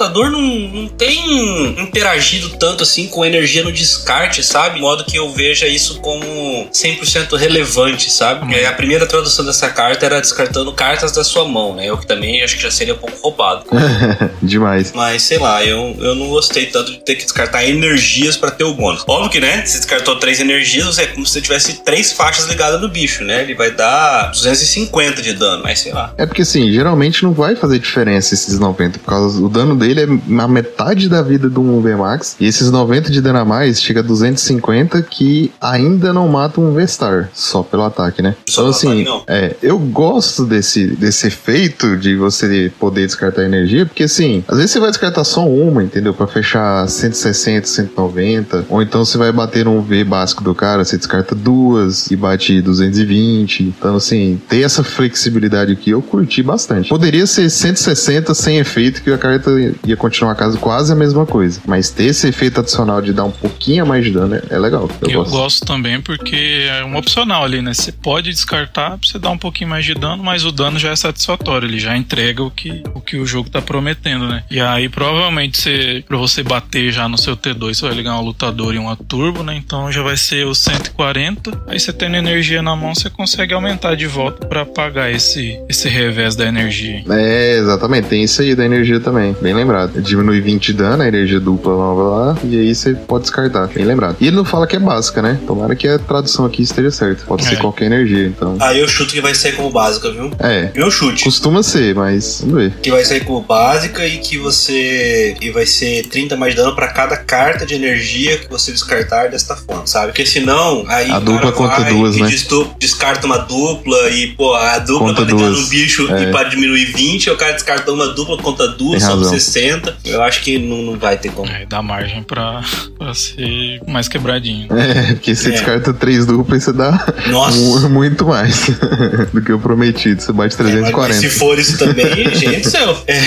O computador não, não tem interagido tanto assim com energia no descarte, sabe? De modo que eu veja isso como 100% relevante, sabe? Hum. A primeira tradução dessa carta era descartando cartas da sua mão, né? Eu que também acho que já seria um pouco roubado. Demais. Mas sei lá, eu, eu não gostei tanto de ter que descartar energias pra ter o bônus. Óbvio que, né? Se descartou três energias, é como se você tivesse três faixas ligadas no bicho, né? Ele vai dar 250 de dano, mas sei lá. É porque assim, geralmente não vai fazer diferença esses 90, por causa o dano dele é na metade da vida do 1 V-Max, e esses 90 de dano a mais chega a 250 que ainda não mata um V-Star, só pelo ataque, né? Só então assim, ataque, é, eu gosto desse, desse efeito de você poder descartar energia, porque assim, às vezes você vai descartar só uma, entendeu? Pra fechar 160, 190, ou então você vai bater um V básico do cara, você descarta duas e bate 220. Então, assim, ter essa flexibilidade aqui eu curti bastante. Poderia ser 160 sem efeito, que a carta ia continuar caso quase a mesma coisa. Mas ter esse efeito adicional de dar um pouquinho a mais de dano é, legal. Eu, Eu gosto. gosto também porque é um opcional ali, né? Você pode descartar pra você dar um pouquinho mais de dano, mas o dano já é satisfatório, ele já entrega o que o, que o jogo tá prometendo, né? E aí provavelmente você, pra você bater já no seu T2, você vai ligar uma lutador e uma turbo, né? Então já vai ser os 140. Aí você tendo energia na mão, você consegue aumentar de volta pra pagar esse, esse revés da energia. É, exatamente. Tem isso aí da energia também. Bem lembrado. Diminui 20 de dano, a energia dupla nova lá, e aí você pode descartar. Bem lembrado. E ele não fala que é básica, né? Tomara que a tradução aqui esteja certa. Pode ser É. qualquer energia, então. Aí eu chuto que vai sair como básica, viu? É. Meu chute. Costuma ser, mas vamos ver. Que vai sair como básica e que você. E vai ser 30 mais de dano pra cada carta de energia que você descartar desta forma, sabe? Porque senão, aí. A dupla conta duas, e né? descarta uma dupla e, pô, a dupla Conta pra ligar duas. no bicho É. e para diminuir 20, o cara descartou uma dupla, conta duas, Tem só pra você 60. Eu acho que não, não vai ter como. É, dá margem pra, pra ser mais quebradinho. É, porque você É. descarta três duplas, você dá Nossa. mu- muito mais do que o prometido. Você bate É, mas 340. se for isso também, gente do céu. É,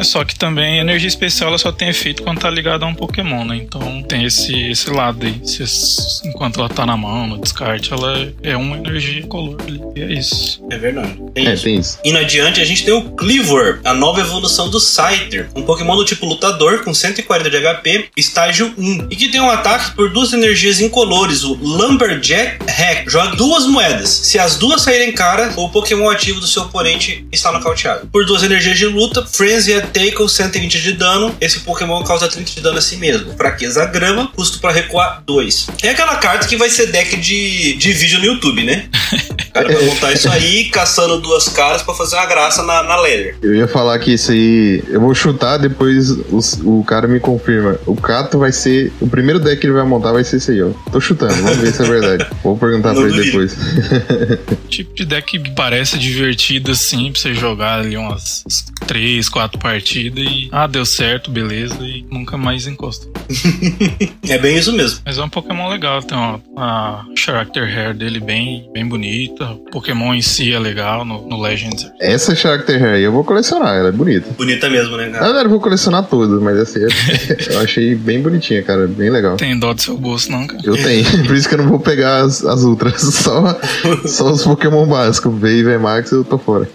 É só que também a energia especial ela só tem efeito quando tá ligada a um Pokémon, né? Então tem esse, esse lado aí. Se, enquanto ela tá na mão, no descarte, ela é uma energia color ali. E é isso. é verdade. Tem É, isso. tem isso. Indo adiante, a gente tem o Cleaver, a nova evolução do Scyther, um Pokémon do tipo lutador com 140 de HP, estágio 1, e que tem um ataque por duas energias incolores, o Lumberjack Hack. Joga duas moedas. Se as duas saírem cara, o Pokémon ativo do seu oponente está nocauteado. Por duas energias de luta, Frenzy e Tackle 120 de dano, esse Pokémon causa 30 de dano a si mesmo. Fraqueza grama, custo para recuar 2. É aquela carta que vai ser deck de, de vídeo no YouTube, né? O cara vai montar isso aí, caçando duas caras pra fazer uma graça na, na Leather. Eu ia falar que isso aí. Eu vou chutar, depois os- o, cara me confirma. O Cato vai ser. O primeiro deck que ele vai montar vai ser esse aí, ó. Tô chutando, vamos ver se é verdade. Vou perguntar Não pra ele duvido. depois. Tipo de deck que parece divertido assim, pra você jogar ali umas três, quatro partidas e. Ah, deu certo, beleza, e nunca mais encosta. É bem isso mesmo. Mas é um Pokémon legal, tem uma, a Character Hair dele bem, bem bonita. O Pokémon em si é legal no, no Legends. Essa Character Hair aí eu vou colecionar, ela é bonita. Bonita mesmo, né, Na cara? verdade, eu vou colecionar todas, mas essa é- eu achei bem bonitinha, cara. Bem legal. Tem dó do seu bolso, não, cara? Eu tenho, por isso que eu não vou pegar as, as ultras, só, só os Pokémon básicos. V e V Max eu tô fora.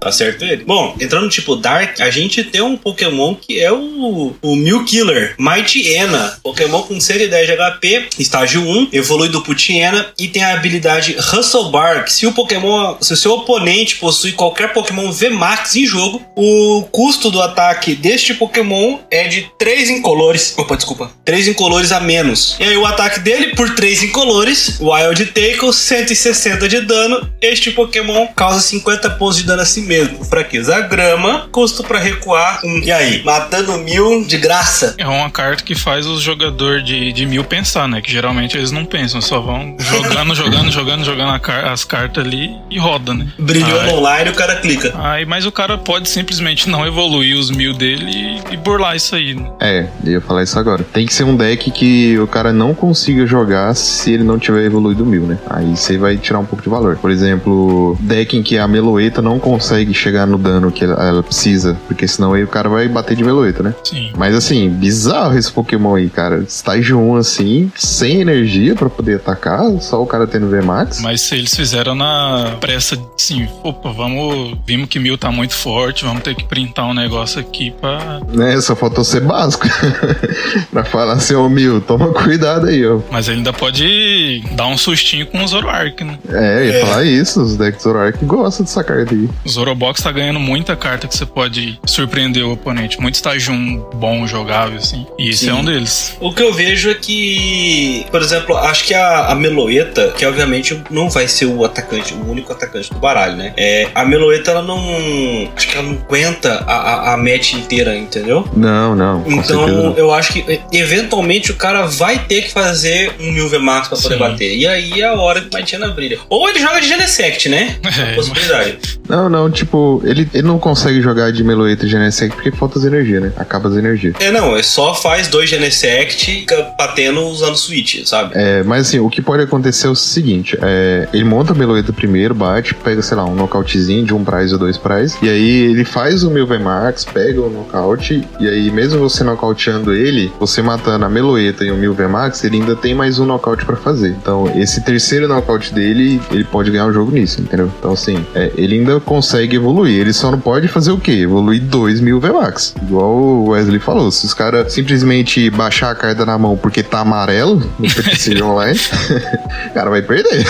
Tá certo ele. Bom, entrando no tipo Dark, a gente tem um Pokémon que é o, o Mew Killer, Mighty Ena. Pokémon com 110 de HP, estágio 1, evolui do Putiena e tem a habilidade Hustle Bark. Se o Pokémon, se o seu oponente possui qualquer Pokémon VMAX em jogo, o custo do ataque deste Pokémon é de 3 incolores. Opa, desculpa. 3 incolores a menos. E aí o ataque dele, por 3 incolores, Wild Tackle, 160 de dano. Este Pokémon causa 50 pontos de dano a si mesmo. Fraqueza grama, custo pra recuar. um. E aí, matando mil de graça. É uma carta que faz os jogadores de, de mil pensar, né? Que geralmente eles não pensam, só vão jogando, jogando, jogando, jogando car- as cartas ali e roda, né? Brilhou no online, o cara clica. Aí, mas o cara pode simplesmente não evoluir os mil dele e, e burlar isso aí, né? É, eu ia falar isso agora. Tem que ser um deck que o cara não consiga jogar se ele não tiver evoluído mil, né? Aí você vai tirar um pouco de valor. Por exemplo, deck em que a Meloeta não consegue chegar no dano que ela, ela precisa, porque senão aí o cara vai bater de Meloeta, né? Sim. Mas assim, bizarro esse Pokémon aí, cara. Estágio 1 assim, sem energia pra poder atacar, só o cara tendo VMAX. Mas se eles fizeram na pressa, assim, opa, vamos. Vimos que mil tá muito forte, vamos ter que printar um negócio aqui pra. Né, só faltou ser básico. pra falar assim, ô Mil, toma cuidado aí, ó. Mas ele ainda pode dar um sustinho com o Zoroark, né? É, eu ia É. falar isso, os decks Zoroark gostam dessa carta aí. O Zorobox tá ganhando muita carta que você pode surpreender o oponente. Muito estágio um bom, jogável, assim. E esse Sim. é um deles. O que eu vejo é que, por exemplo, acho que a, a Meloeta, que obviamente não vai ser o atacante, o único atacante do baralho, né? É, a Meloeta, ela não. Acho que ela não aguenta a, a, a match inteira, entendeu? Não, não. Então, não. eu acho que eventualmente o cara vai ter que fazer um mil VMAX pra poder Sim. bater. E aí é a hora que vai na brilha. Ou ele joga de Genesect, né? É, Possibilidade. Não, não, tipo, ele, ele não consegue jogar de Meloeta e Genesect porque falta as energia, né? Acaba as energias. É, não, é só faz dois Genesect batendo usando Switch, sabe? É, mas assim, o que pode acontecer é o seguinte: é, ele monta a Meloeta primeiro, bate, pega, sei lá, um nocautezinho de um prize ou dois prize, e aí ele faz o Mil VMAX, pega o nocaute, e aí mesmo você nocauteando ele, você matando a Meloeta e o Mil VMAX, ele ainda tem mais um nocaute pra fazer. Então, esse terceiro nocaute dele, ele pode ganhar o jogo nisso, entendeu? Então, assim, é, ele ainda consegue evoluir, ele só não pode fazer o quê? Evoluir 2 mil VMAX. Igual o Wesley falou, se os caras simplesmente baixar a carta na mão porque tá amarelo no PTC online, o cara vai perder.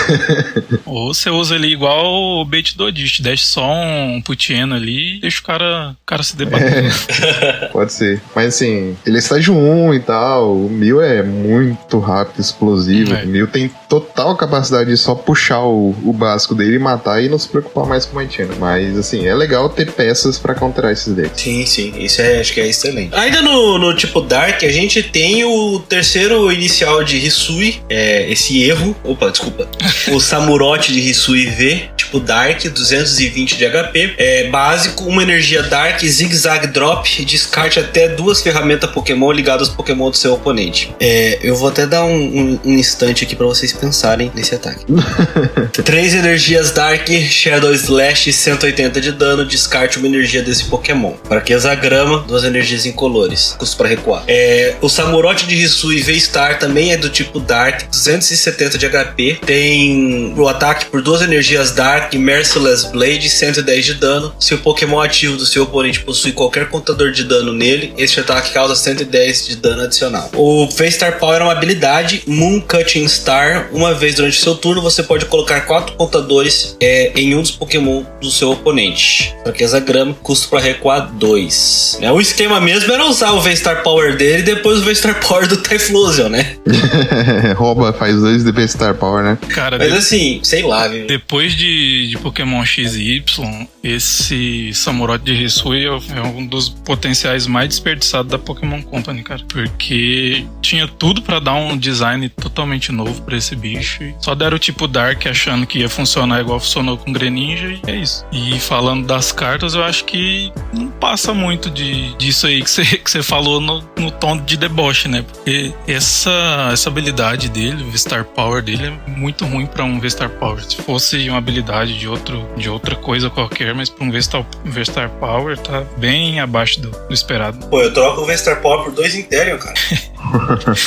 Ou você usa ele igual o bait do Odist, deixa só um Putieno ali e deixa o cara, o cara se debater. Pode ser. Mas assim, ele é estágio 1 e tal. O Mil é muito rápido, explosivo. É. O Mil tem total capacidade de só puxar o, o básico dele e matar e não se preocupar mais com o Mantina. Mas assim, é legal ter peças pra counterar esses decks. Sim, sim, isso é, acho que é excelente. Ainda no, no tipo Dark, a gente tem o terceiro inicial de Hisui, é, esse erro. Opa, desculpa. o Samurote de Hisui V, tipo tipo Dark, 220 de HP. É básico, uma energia Dark, Zigzag Drop, descarte até duas ferramentas Pokémon ligadas aos Pokémon do seu oponente. É, eu vou até dar um, um, um instante aqui para vocês pensarem nesse ataque. Três energias Dark, Shadow Slash, 180 de dano, descarte uma energia desse Pokémon. Fraqueza Grama, duas energias incolores, custo para recuar. É, o Samurote de Hisui V-Star também é do tipo Dark, 270 de HP. Tem o ataque por duas energias Dark, Merciless Blade, 110 de dano. Se o Pokémon ativo do seu oponente possui qualquer contador de dano nele, este ataque causa 110 de dano adicional. O V-Star Power é uma habilidade Moon Cutting Star. Uma vez durante seu turno, você pode colocar quatro contadores é, em um dos Pokémon do seu oponente. Fraqueza Grama, custo para recuar 2. É, o esquema mesmo era usar o V-Star Power dele e depois o V-Star Power do Typhlosion, né? Rouba, faz dois de V-Star Power, né? Cara, Mas de- assim, sei lá, viu? depois de, de Pokémon X e Y, esse Samurai de Hisui é é um dos potenciais mais desperdiçados da Pokémon Company, cara. Porque tinha tudo pra dar um design totalmente novo pra esse bicho. Só deram o tipo Dark achando que ia funcionar igual funcionou com Greninja e é isso. E falando das cartas, eu acho que não passa muito de, disso aí que você que você falou no, no tom de deboche, né? Porque essa, essa habilidade dele, o V-Star Power dele, é muito ruim pra um V-Star Power. Se fosse uma habilidade de, outro, de outra coisa qualquer, mas pra um V-Star, V-Star Power tá bem abaixo do, do esperado. Pô, eu troco o V-Star Power por dois Interior, cara.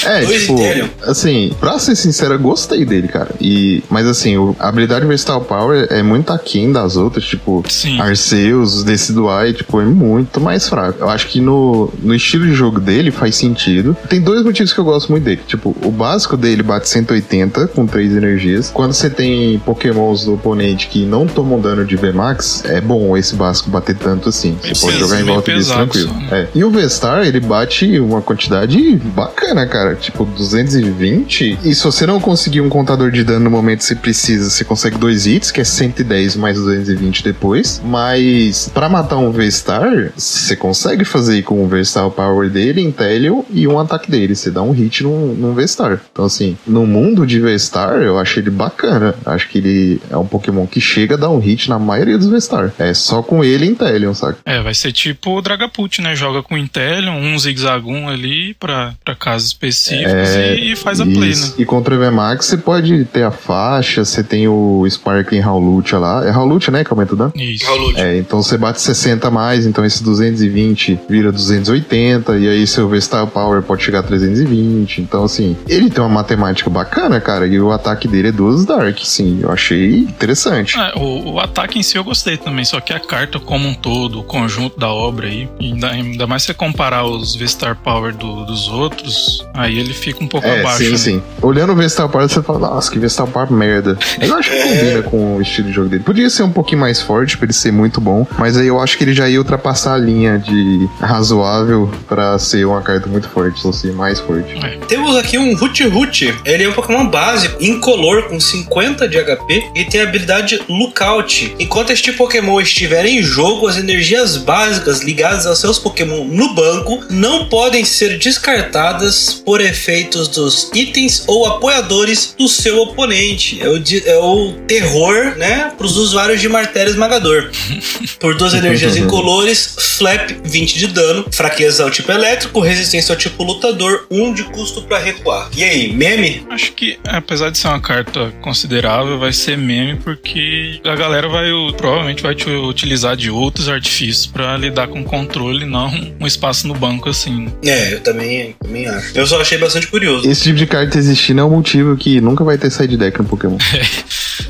É, Dois tipo, assim, pra ser sincero, eu gostei dele, cara. E, mas assim, o- a habilidade Versatile Power é muito aquém das outras, tipo, Sim. Arceus, Decidueye, tipo, é muito mais fraco. Eu acho que no, no estilo de jogo dele faz sentido. Tem dois motivos que eu gosto muito dele. Tipo, o básico dele bate 180 com três energias. Quando você tem pokémons do oponente que não tomam dano de VMAX, é bom esse básico bater tanto assim. Você pode jogar em volta disso tranquilo. só, né? É. E o V-Star, ele bate uma quantidade bacana, cara. Tipo, 220. E se você não conseguir um contador de dano no momento que você precisa, você consegue dois hits, que é 110 mais 220 depois. Mas pra matar um V-Star, você consegue fazer com o V-Star Power dele, Intellion e um ataque dele. Você dá um hit num, num V-Star. Então, assim, no mundo de V-Star, eu acho ele bacana. Acho que ele é um Pokémon que chega a dar um hit na maioria dos V-Star. É só com ele e Intellion, saca? É, vai ser tipo o Dragapult, né? Joga com Intellion, um zigzagum ali pra, pra casos específicos É, e, e faz a play, Isso. né? E contra o VMAX você pode ter a faixa, você tem o Sparkling Howlucha lá. É Howlucha, né? Que aumenta o dano? Isso. Raulud. É, então você bate 60 a mais, então esse 220 vira 280, e aí seu V-Star Power pode chegar a 320. Então, assim, ele tem uma matemática bacana, cara, e o ataque dele é duas Dark, sim. Eu achei interessante. É, o, o ataque em si eu gostei também, só que a carta como um todo, conjunto da obra aí, e ainda, ainda mais se você comparar os V-Star Power do- dos outros, aí ele fica um pouco É, abaixo. sim, né? sim. Olhando o V-Star Power, você fala, nossa, que V-Star Power merda. Eu acho que combina com o estilo de jogo dele. Podia ser um pouquinho mais forte pra ele ser muito bom, mas aí eu acho que ele já ia ultrapassar a linha de razoável pra ser uma carta muito forte, ou ser mais forte. Temos aqui um Hut Hut. Ele é um Pokémon básico, incolor, com 50 de HP e tem a habilidade Lookout. Enquanto este Pokémon estiver em jogo, as energias básicas ligadas aos seus Pokémon no banco não podem ser descartadas por efeitos dos itens ou apoiadores do seu oponente. É o, é o terror, né, para os usuários de martelo esmagador. Por duas energias incolores, Flap 20 de dano, fraqueza ao tipo elétrico, resistência ao tipo lutador, 1 de custo pra recuar. E aí, meme? Acho que, apesar de ser uma carta considerável, vai ser meme porque a galera vai provavelmente vai te utilizar de outros artifícios pra lidar com controle, não um espaço no banco assim. né? É, eu também, também acho. Eu só achei bastante curioso. Esse tipo de carta existindo é um motivo que nunca vai ter side deck no Pokémon.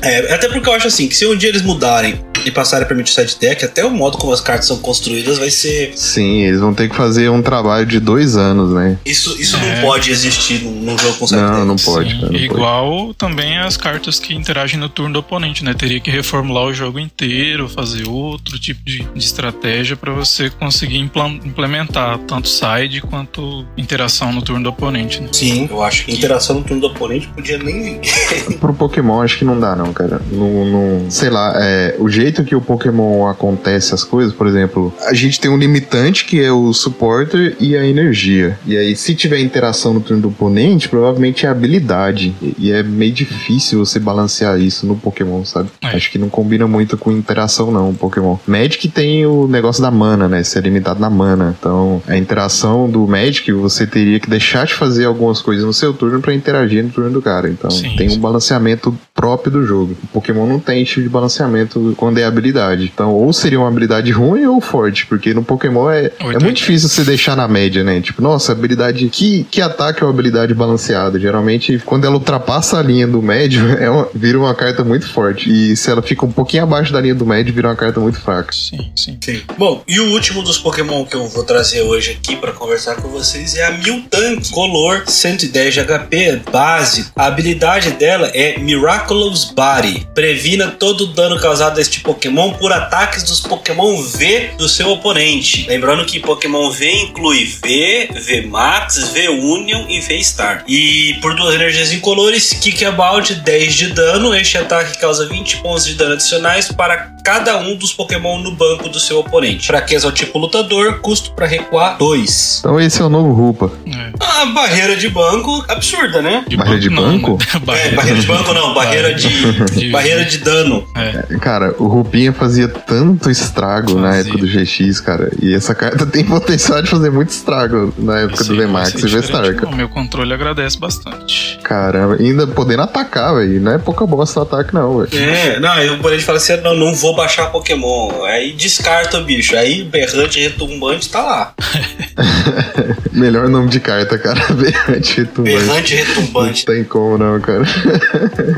É, até porque eu acho assim, que se um dia eles mudarem e passarem a permitir side deck, até o modo como as cartas são construídas vai ser... Sim, eles vão ter que fazer um trabalho de dois anos, né? Isso, isso É. não pode existir num, jogo com side Não, deck. não pode, cara, não igual também as cartas que interagem no turno do oponente, né? Teria que reformular o jogo inteiro, fazer outro tipo de, de estratégia pra você conseguir implementar tanto side quanto interação no turno do oponente, né? Sim, eu acho que interação no turno do oponente podia nem vir. Pro Pokémon acho que não dá, não, cara. Não, não- sei lá, é, o jeito jeito que o Pokémon acontece as coisas, por exemplo, a gente tem um limitante que é o supporter e a energia. E aí, se tiver interação no turno do oponente, provavelmente é habilidade. E é meio difícil você balancear isso no Pokémon, sabe? É. Acho que não combina muito com interação, não, o Pokémon. Magic tem o negócio da mana, né? Ser limitado na mana. Então, a interação do Magic, você teria que deixar de fazer algumas coisas no seu turno pra interagir no turno do cara. Então, Sim, tem um balanceamento próprio do jogo. O Pokémon não tem tipo de balanceamento quando é habilidade. Então, ou seria uma habilidade ruim ou forte, porque no Pokémon é, é muito difícil você deixar na média, né? Tipo, nossa, habilidade. Que, que ataque é uma habilidade balanceada? Geralmente, quando ela ultrapassa a linha do médio, é uma- vira uma carta muito forte. E se ela fica um pouquinho abaixo da linha do médio, vira uma carta muito fraca. Sim, sim. Sim. Bom, e o último dos Pokémon que eu vou trazer hoje aqui pra conversar com vocês é a Miltank, color 110 de HP, básico. A habilidade dela é Miraculous Body. Previna todo o dano causado a este Pokémon por ataques dos Pokémon V do seu oponente. Lembrando que Pokémon V inclui V, V Max, V Union e V Star. E por duas energias incolores, Kick About 10 de dano. Este ataque causa 20 pontos de dano adicionais para cada um dos Pokémon no banco do seu oponente. Fraqueza ao tipo lutador, custo para recuar 2. Então, esse é o novo Rupa. É. A barreira de banco absurda, né? Barreira de não, banco? né? É, barreira de banco não, barreira de, De- barreira de dano. É, Cara, o Rupinha fazia tanto estrago na Fazia. época do GX, cara. E essa carta tem potencial de fazer muito estrago na época esse do VMAX e V-Star, diferente, cara. não. Meu controle agradece bastante. Caramba, ainda podendo atacar, velho. Não é pouca bosta o ataque, não, velho. É, não, aí o oponente fala assim: não, não vou baixar Pokémon. Aí descarta o bicho. Aí berrante retumbante tá lá. Melhor nome de carta, cara. Berrante retumbante. Berrante retumbante. Não tem como, não, cara.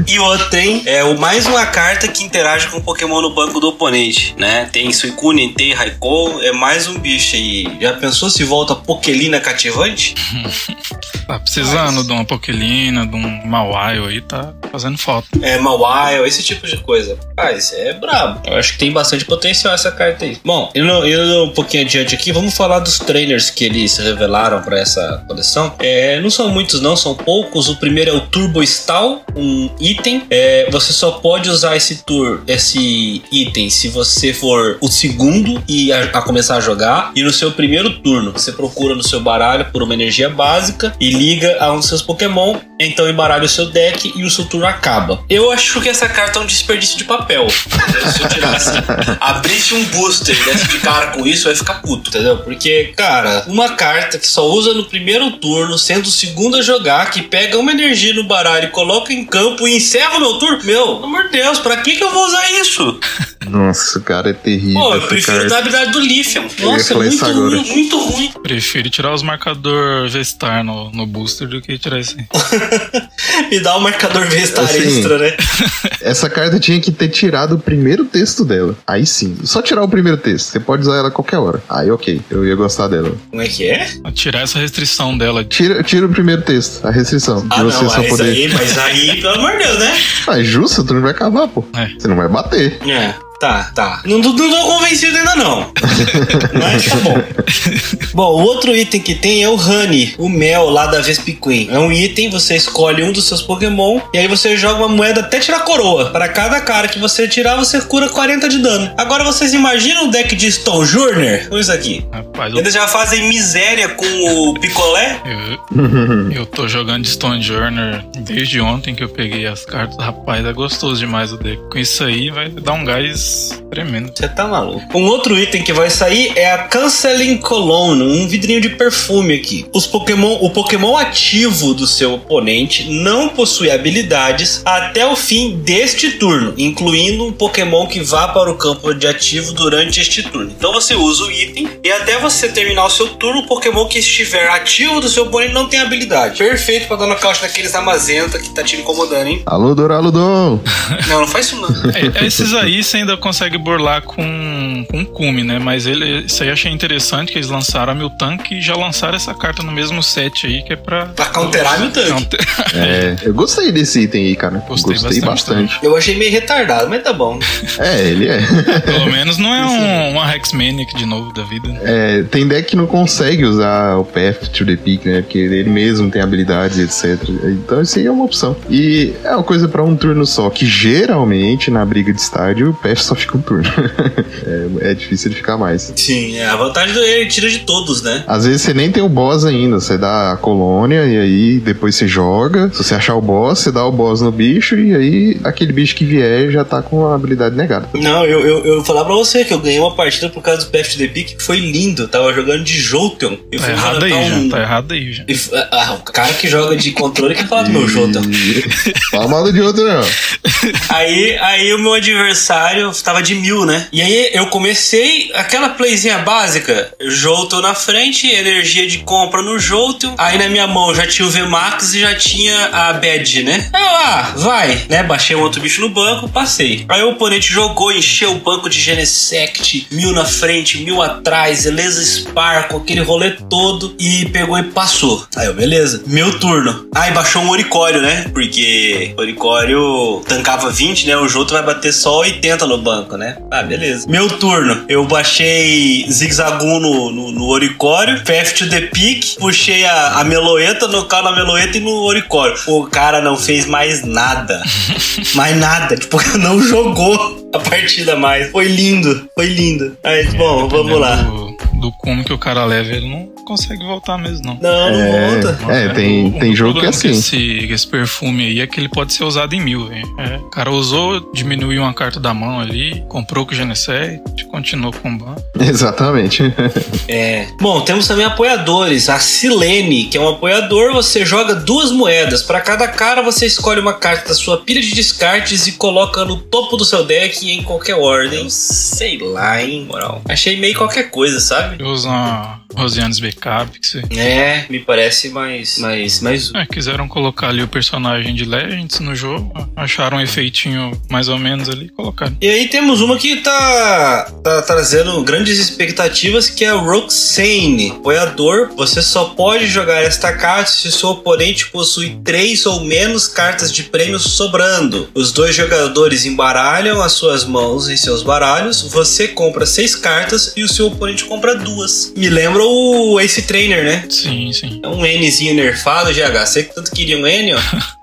E outra tem é o mais uma carta que interage com o Pokémon no banco do oponente, né? Tem Suicune, tem Raikou, é mais um bicho aí. Já pensou se volta Pokelina cativante? Tá precisando de uma Pokelina, de um Mawile aí, tá fazendo falta. É, Mawile, esse tipo de coisa. Ah, isso é brabo. Eu acho que tem bastante potencial essa carta aí. Bom, indo, indo um pouquinho adiante aqui, vamos falar dos trainers que eles revelaram pra essa coleção. É, não são muitos, não, são poucos. O primeiro é o Turbo Stall, um item. É, você só pode usar esse tour, esse item, se você for o segundo e a, a começar a jogar. E no seu primeiro turno, você procura no seu baralho por uma energia básica e liga a um dos seus Pokémon. Então embaralha o seu deck e o seu turno acaba. Eu acho que essa carta é um desperdício de papel. Se eu tirasse, abrisse um booster e desse de cara com isso, ia ficar puto, entendeu? Porque, cara, uma carta que só usa no primeiro turno, sendo o segundo a jogar, que pega uma energia no baralho coloca em campo e encerra o meu turno. Meu, pelo amor de Deus, pra que, que eu vou usar isso? Nossa, o cara é terrível. Pô, eu prefiro carta. dar a habilidade do Lithium. Nossa, é muito ruim, muito ruim. Prefiro tirar os marcador V-Star no, no booster do que tirar esse aí. Me dá um marcador Vestar Assim, extra, né? Essa carta tinha que ter tirado o primeiro texto dela. Aí sim. Só tirar o primeiro texto. Você pode usar ela a qualquer hora. Aí, ok. Eu ia gostar dela. Como é que é? Tirar essa restrição dela. Tira, tira o primeiro texto, a restrição. Ah, de você não, só mas poder. aí, mas aí, pelo amor de Deus, né? Ah, é justo, tu não vai acabar, pô. É. Você não vai bater. É, tá, tá. Não, não, não tô convencido ainda não. Mas tá bom. Bom, o outro item que tem é o Honey, o mel lá da Vespiquen. É um item, você escolhe um dos seus Pokémon e aí você joga uma moeda até tirar coroa. Para cada cara que você tirar, você cura 40 de dano. Agora vocês imaginam o deck de Stone Jurner com isso aqui? Rapaz, eu, Eles já fazem miséria com o picolé? eu, eu tô jogando de Stone Journey desde ontem que eu peguei as cartas. Rapaz, é gostoso demais o deck. Com isso aí vai dar um gás tremendo. Você tá maluco. Um outro item que vai sair é a Canceling Cologne, um vidrinho de perfume aqui. Os Pokémon, o Pokémon ativo do seu oponente não possui habilidades até o fim deste turno, incluindo um Pokémon que vá para o campo de ativo durante este turno. Então você usa o item e até você terminar o seu turno, o Pokémon que estiver ativo do seu oponente não tem habilidade. Perfeito pra dar nocaute naqueles amazenta que tá te incomodando, hein? Alô, Doraludon! Não, não faz isso não. É, esses aí você ainda consegue burlar com, com cume, né? Mas ele, isso aí eu achei interessante que eles lançaram a Miltank e já lançaram essa carta no mesmo set aí, que é pra. Pra counterar meu tanque. Counter- É, eu gostei desse item aí, cara. Gostei Gostei, bastante bastante. Eu achei meio retardado, mas tá bom. É, ele é. Pelo menos não é um, uma Hexmaniac de novo da vida. É, Tem deck que não consegue usar o Path to the Peak, né? Porque ele mesmo tem habilidades, etc. Então isso aí é uma opção. E é uma coisa pra um turno só, que geralmente na briga de estádio o Path só fica um turno. é, é, difícil de ficar mais. Sim, é, a vantagem é ele tira de todos, né? Às vezes você nem tem o boss ainda, você dá a colônia e aí depois você joga. Se você achar o boss, você dá o boss no bicho e aí aquele bicho que vier já tá com a habilidade negada. Não, eu, eu, eu falar pra você que eu ganhei uma partida por causa do the Peak que foi lindo. Eu tava jogando de Jolteon. Tá errado aí, um... já. Tá errado aí já. E, ah, o cara que joga de controle quer falar do meu Jolteon. Fala mal de outro, não. aí, aí o meu adversário tava de mil, né? E aí eu comecei aquela playzinha básica. Jolteon na frente, energia de compra no Jolteon. Aí na minha mão já tinha o VMAX e já tinha a Badge, né? Aí eu, ah, vai, né? Baixei um outro bicho no banco, passei. Aí o oponente jogou, encheu o banco de Genesect, mil na frente, mil atrás, Eleza Sparkle, aquele rolê todo e pegou e passou. Aí eu, beleza. Meu turno. Aí baixou um Oricório, né? Porque Oricório tancava 20, né? O Joto vai bater só 80 no banco, né? Ah, beleza. Meu turno. Eu baixei Zigzagoon no, no, no Oricório, Path to the Peak, puxei a, a Meloeta, no carro na Meloeta e no Oricório. O cara não fez mais nada. mais nada. Tipo, não jogou a partida mais. Foi lindo, foi lindo. Aí, bom, vamos lá. Do, do como que o cara leva, ele não consegue voltar mesmo, não. Não, não É, volta. é, tem, O- tem o jogo que é assim. Esse, esse perfume aí é que ele pode ser usado em mil, velho. É, o cara usou, diminuiu uma carta da mão ali, comprou com o Genesect, continuou com o ban. Exatamente. É. Bom, temos também apoiadores. A Silene, que é um apoiador, você joga duas moedas. Para cada cara, você escolhe uma carta da sua pilha de descartes e coloca no topo do seu deck em qualquer ordem. Sei lá, hein, moral. Achei meio qualquer coisa, sabe? Ele usa uma Rosianes Backup, que você... É, me parece mais. mais. mais. É, quiseram colocar ali o personagem de Legends no jogo, acharam um efeitinho mais ou menos ali e colocaram. E aí temos uma que tá, tá trazendo grandes expectativas, que é Roxane. Apoiador, você só pode jogar esta carta se seu oponente possui três ou menos cartas de prêmio sobrando. Os dois jogadores embaralham as suas mãos em seus baralhos, você compra seis cartas e o seu oponente compra duas. Me lembra o Ace Trainer, né? Sim, sim. É um Nzinho nerfado, GH. Você que tanto queria um N, ó.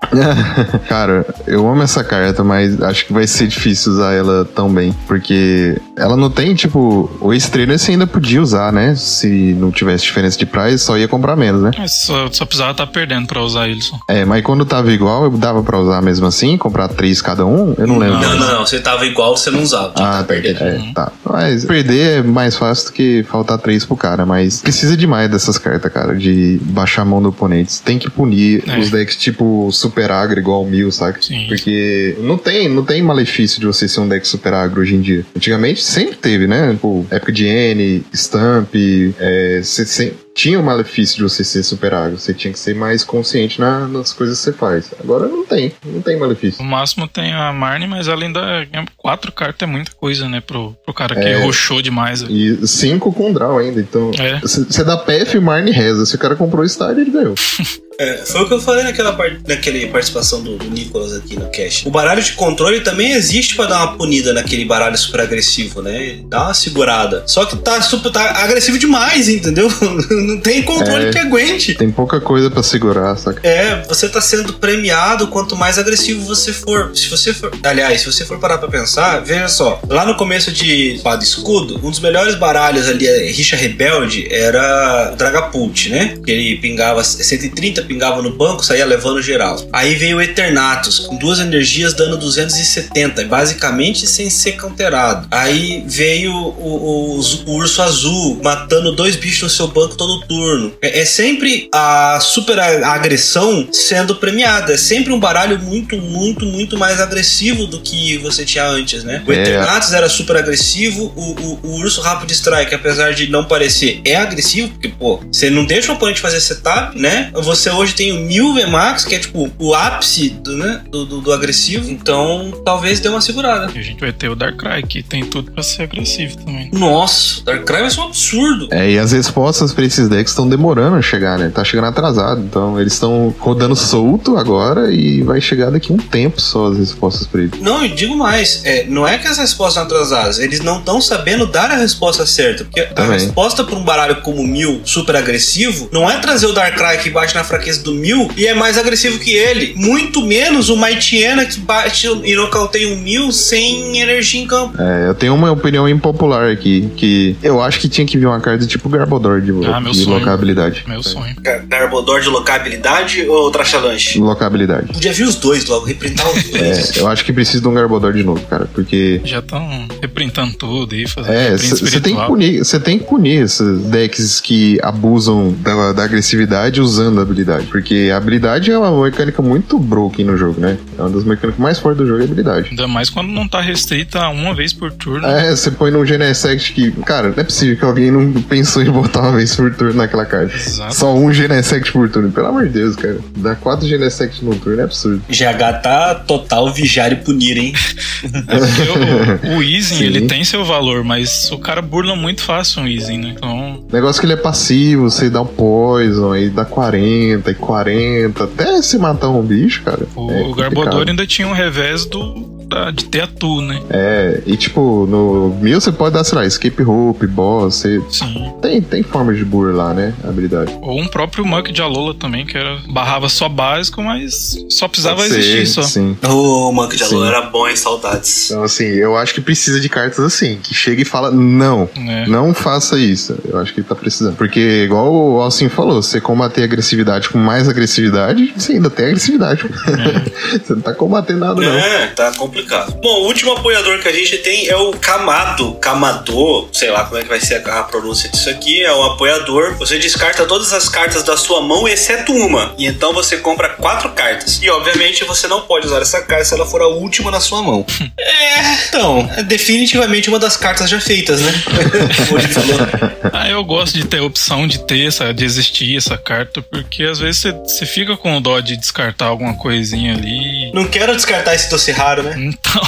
Cara, eu amo essa carta, mas acho que vai ser difícil usar ela tão bem. Porque ela não tem, tipo, o Estrela você ainda podia usar, né? Se não tivesse diferença de price, só ia comprar menos, né? Mas só, só precisava estar perdendo pra usar ele só. É, mas quando tava igual, eu dava pra usar mesmo assim, comprar três cada um, eu não lembro. Não, não, não. Você tava igual, você não usava. Ah, tá perdendo. É, tá. Mas perder é mais fácil do que faltar três pro cara, mas precisa demais dessas cartas, cara, de baixar a mão do oponente. Tem que punir É. os decks tipo super agro igual o mil, saca? Sim. Porque não tem, não tem malefício de você ser um deck super agro hoje em dia. Antigamente sempre teve, né? Pô, época de N, Stamp, é, sempre tinha o malefício de você ser super agro. Você tinha que ser mais consciente na- nas coisas que você faz. Agora não tem, não tem malefício. No máximo tem a Marne, mas além da. Quatro cartas é muita coisa, né? Pro, pro cara que É. roxou demais. velho. E cinco com draw ainda, então. É. Você dá PF, Marne reza. Se o cara comprou o Star, ele ganhou. É, foi o que eu falei naquela, part... naquela participação do, do Nicolas aqui no cast. O baralho de controle também existe pra dar uma punida naquele baralho super agressivo, né? Dá uma segurada. Só que tá super tá agressivo demais, entendeu? Não tem controle É. que aguente. Tem pouca coisa pra segurar, saca? É, você tá sendo premiado quanto mais agressivo você for. Se você for. Aliás, se você for parar pra pensar, veja só. Lá no começo de Espada Escudo, um dos melhores baralhos ali, é, Richa Rebelde, era o Dragapult, né? Que ele pingava 130, pingava no banco, saía levando geral. Aí veio o Eternatus, com duas energias dando 270, basicamente sem ser counterado. Aí veio o, o- o Urso Azul, matando dois bichos no seu banco todo turno. É, é sempre a super agressão sendo premiada. É sempre um baralho muito, muito, muito mais agressivo do que você tinha antes, né? O É. Eternatus era super agressivo, o, o- o Urso Rápido Strike, apesar de não parecer, é agressivo, porque, pô, você não deixa o oponente fazer setup, né? Você hoje tem o 1000 VMAX, que é tipo o ápice do, né, do, do- do agressivo, então talvez dê uma segurada. E a gente vai ter o Darkrai, que tem tudo pra ser agressivo também. Nossa, Darkrai vai ser um absurdo. É, e as respostas pra esses decks estão demorando a chegar, né? Tá chegando atrasado. Então eles estão rodando solto agora e vai chegar daqui um tempo só as respostas pra eles. Não, e digo mais, é, não é que as respostas estão atrasadas, eles não estão sabendo dar a resposta certa. Porque a Também. resposta para um baralho como o Mil, super agressivo, não é trazer o Darkrai que bate na fraqueza do Mil e é mais agressivo que ele. Muito menos o Maitiena que bate e nocauteia um Mil sem energia em campo. É, eu tenho uma opinião impopular aqui, que eu acho que tinha que vir uma carta tipo Garbodor de, Ah, meu de sonho. locabilidade. Meu sonho. Gar- Garbodor de locabilidade ou Trachalanche? Locabilidade. Podia vir os dois logo, reprintar os dois. É, eu acho que precisa de um Garbodor de novo, cara, porque Já estão reprintando tudo aí, fazendo É, você tem que punir, você tem que punir esses decks que abusam da, da agressividade usando a habilidade, porque a habilidade é uma mecânica muito broken no jogo, né? É uma das mecânicas mais fortes do jogo é a habilidade. Ainda mais quando não tá restrita a uma vez por turno. É, você põe num Genesect que, cara, não é possível que alguém não pensou em botar uma vez por turno naquela carta. Exato. Só um Genesect por turno, pelo amor de Deus, cara. Dar quatro Genesect no turno é absurdo. GH tá total vigiar e punir, hein? Porque o, o Easing, Sim. ele tem seu valor, mas o cara burla muito fácil o Easing, né? Então, Negócio que ele é passivo, você dá um poison, aí dá 40 e 40, até você matar um bicho, cara. o, é o Garbodor ainda tinha um revés do, da- de ter atu, né? É, e tipo, no mil você pode dar, sei lá, escape rope, boss, você Sim. tem, tem formas de burlar, né? A habilidade. Ou um próprio Muck de Alola também, que era barrava só básico, mas só precisava ser, existir só. Sim. O Monkey de Alô Sim. era bom, hein? Saudades. Então, assim, eu acho que precisa de cartas assim, que chega e fala, não, É. não faça isso. Eu acho que ele tá precisando. Porque, igual o Alcin falou, você combater a agressividade com mais agressividade, você ainda tem agressividade. você não tá combatendo nada, não. É, tá complicado. Bom, o último apoiador que a gente tem é o Kamado. Kamado, sei lá como é que vai ser a, pronúncia disso aqui. É um apoiador. Você descarta todas as cartas da sua mão, exceto uma. E então você compra quatro cartas. E obviamente você não pode usar essa carta se ela for a última na sua mão. é, então, é definitivamente uma das cartas já feitas, né? Ah, eu gosto de ter a opção de ter essa, de existir essa carta, porque às vezes você- você fica com o dó de descartar alguma coisinha ali. Não quero descartar esse doce raro, né? Então,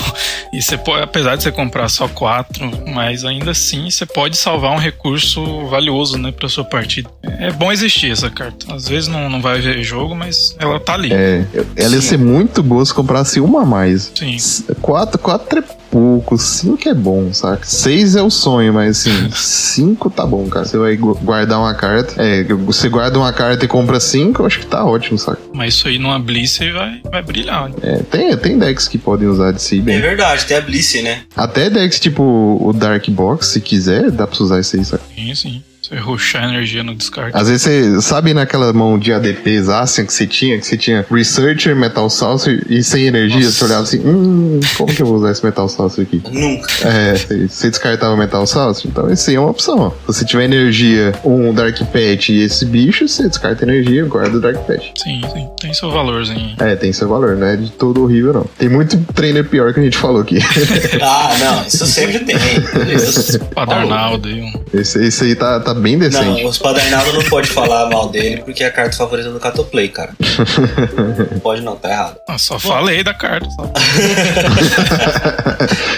e você pode, apesar de você comprar só quatro, mas ainda assim você pode salvar um recurso valioso, né, pra sua partida. É bom existir essa carta. Às vezes não, não vai ver jogo, mas ela tá ali. É, ela ia ser muito boa se comprasse uma a mais. Sim. Quatro, quatro é pouco, cinco é bom, saca? Seis é o sonho, mas assim, cinco tá bom, cara. Você vai gu- guardar uma carta. É, você guarda uma carta e compra cinco, eu acho que tá ótimo, saca? Mas isso aí numa Bliss aí vai, vai brilhar. né? É, tem, tem decks que podem usar de si É bem. verdade, tem a Bliss, né? Até decks tipo o Dark Box, se quiser, dá pra usar isso aí, saca? Sim, sim. Você ruxar energia no descarte. Às vezes você sabe naquela mão de ADPs Asian que você tinha, que você tinha Researcher, Metal Saucer e sem energia, Nossa. você olhava assim, hum, como que eu vou usar esse Metal Saucer aqui? Nunca. É, você- descartava Metal Saucer, então esse aí é uma opção. ó. Se você tiver energia, um Dark Pet e esse bicho, você descarta energia e guarda o Dark Pet. Sim, sim. Tem seu valorzinho. É, tem seu valor, não é de todo horrível, não. Tem muito trainer pior que a gente falou aqui. Ah, não, isso sempre tem. Meu Deus. Padernaldo aí. Um... Esse, esse aí tá, tá bem decente. Não, os Padernaldo não pode falar mal dele porque é a carta favorita do Catoplay, cara. Não pode não, tá errado. Ah, só falei da carta. Só.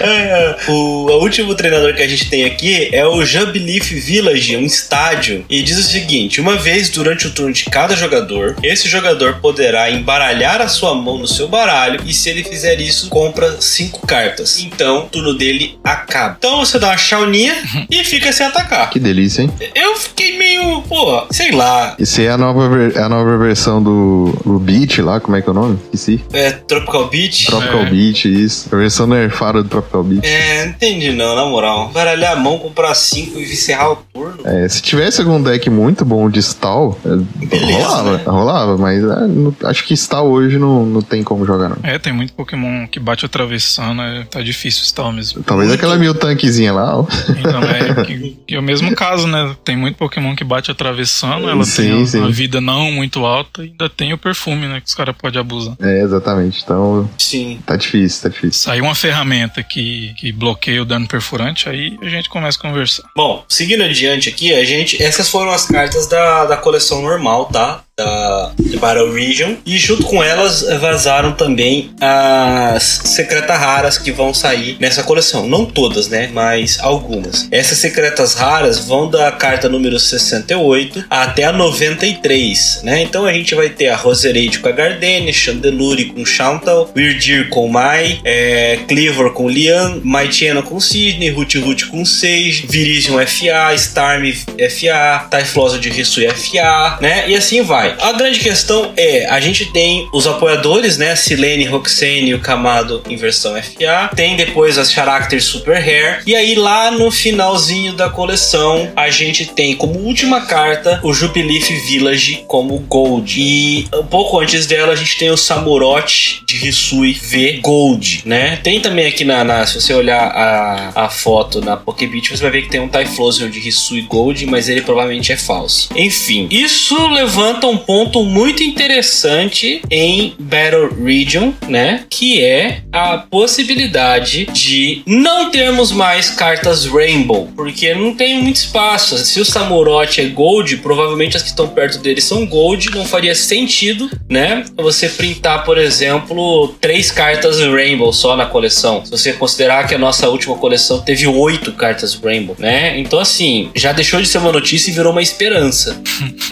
É, o, o último treinador que a gente tem aqui é o Jubilief Village, um estádio. E diz o seguinte: uma vez durante o turno de cada jogador, esse jogador poderá embaralhar a sua mão no seu baralho. E se ele fizer isso, compra cinco cartas. Então, o turno dele acaba. Então você dá uma chauninha e fica sem atacar. Que delícia, hein? Eu fiquei meio, pô, sei lá. Esse é a nova, é a nova versão do, do Beat lá, como é que é o nome? Esqueci. É Tropical Beach. Tropical É. Beat, isso. A versão nerfada do Tropical Beat. É, não entendi não, na moral. Baralhar a mão, comprar cinco e encerrar o turno. É, se tivesse algum deck muito bom de Stall, é, Beleza, rolava, né? rolava, mas é, não- acho que Stall hoje não, não tem como jogar, não. É, tem muito Pokémon que bate atravessando, é, tá difícil estar mesmo. Talvez Muito. aquela mil tanquezinha lá, ó. Então, é, que, que é o mesmo caso, né? Tem muito Pokémon que bate atravessando, ela Sim, tem uma, sim. uma vida não muito alta e ainda tem o perfume, né? Que os caras podem abusar. É, exatamente. Então, Sim. tá difícil, tá difícil. Sair uma ferramenta que, que bloqueia o dano perfurante, aí a gente começa a conversar. Bom, seguindo adiante aqui, a gente. Essas foram as cartas da, da coleção normal, tá? Da Battle Region. E junto com elas vazaram também as secretas raras que vão sair nessa coleção. Não todas, né? Mas algumas. Essas secretas raras vão da carta número 68 até a 93, né? Então a gente vai ter a Roserade com a Gardenia, Chandelure com Chantal, Weirdir com Mai, é, Cleaver com Lian, Maitiena com Sidney, Root Root com Sage, Virizion FA, Starmie FA, Typhlosion de Risui FA, né? E assim vai. Vai. A grande questão é, a gente tem os apoiadores, né? Silene, Roxane e o Kamado em versão FA. Tem depois as Character Super Hair. E aí lá no finalzinho da coleção, a gente tem como última carta o Jubileef Village como Gold. E um pouco antes dela, a gente tem o Samurott de Hisui V Gold, né? Tem também aqui na, na se você olhar a, a foto na Pokébit, você vai ver que tem um Typhlosion de Hisui Gold, mas ele provavelmente é falso. Enfim, isso levanta um ponto muito interessante em Battle Region, né? Que é a possibilidade de não termos mais cartas Rainbow, porque não tem muito espaço. Se o Samurott é Gold, provavelmente as que estão perto dele são Gold, não faria sentido, né? Você printar, por exemplo, três cartas Rainbow só na coleção. Se você considerar que a nossa última coleção teve oito cartas Rainbow, né? Então, assim, já deixou de ser uma notícia e virou uma esperança.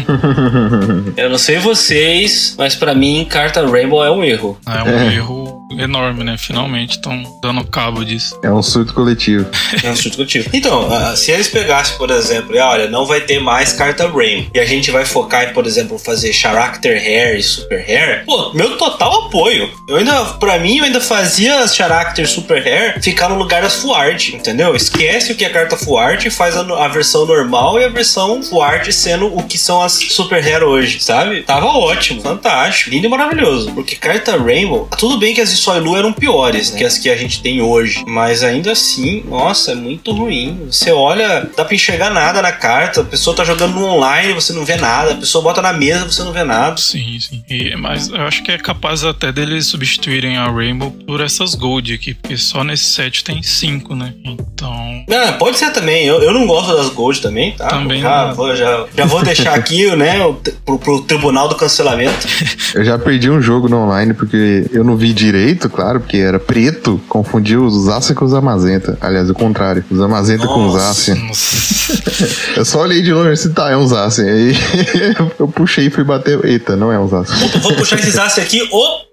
Eu não sei vocês, mas para mim, carta Rainbow é um erro. É um erro enorme, né? Finalmente estão dando cabo disso. É um surto coletivo. é um surto coletivo. Então, uh, se eles pegassem, por exemplo, e olha, não vai ter mais carta Rainbow, e a gente vai focar em, por exemplo, fazer Character Hair e Super Hair, pô, meu total apoio. Eu ainda, pra mim, eu ainda fazia as Character Super Hair ficar no lugar das Full Art, entendeu? Esquece o que é carta Full Art e faz a, a versão normal e a versão Full Art sendo o que são as Super Hair hoje, sabe? Tava ótimo, fantástico, lindo e maravilhoso. Porque carta Rainbow, tudo bem que as de Soilu eram piores, né? Que as que a gente tem hoje. Mas ainda assim, nossa, é muito ruim. Você olha, dá pra enxergar nada na carta, a pessoa tá jogando no online, você não vê nada, a pessoa bota na mesa, você não vê nada. Sim, sim. E, mas eu acho que é capaz até deles substituírem a Rainbow por essas Gold aqui, porque só nesse set tem cinco, né? Então. Não, pode ser também. Eu, eu não gosto das Gold também, tá? Também já, não. vou, já, já vou deixar aqui, né, pro, pro tribunal do cancelamento. Eu já perdi um jogo no online porque eu não vi direito, claro, porque era preto, confundi os Zacian com os Amazenta. Aliás, o contrário, os Amazenta com os Zacian. eu só olhei de longe e disse, tá, é um Zacian. Aí eu puxei e fui bater. Eita, não é um Zacian. Vou puxar esse Zacian aqui, opa!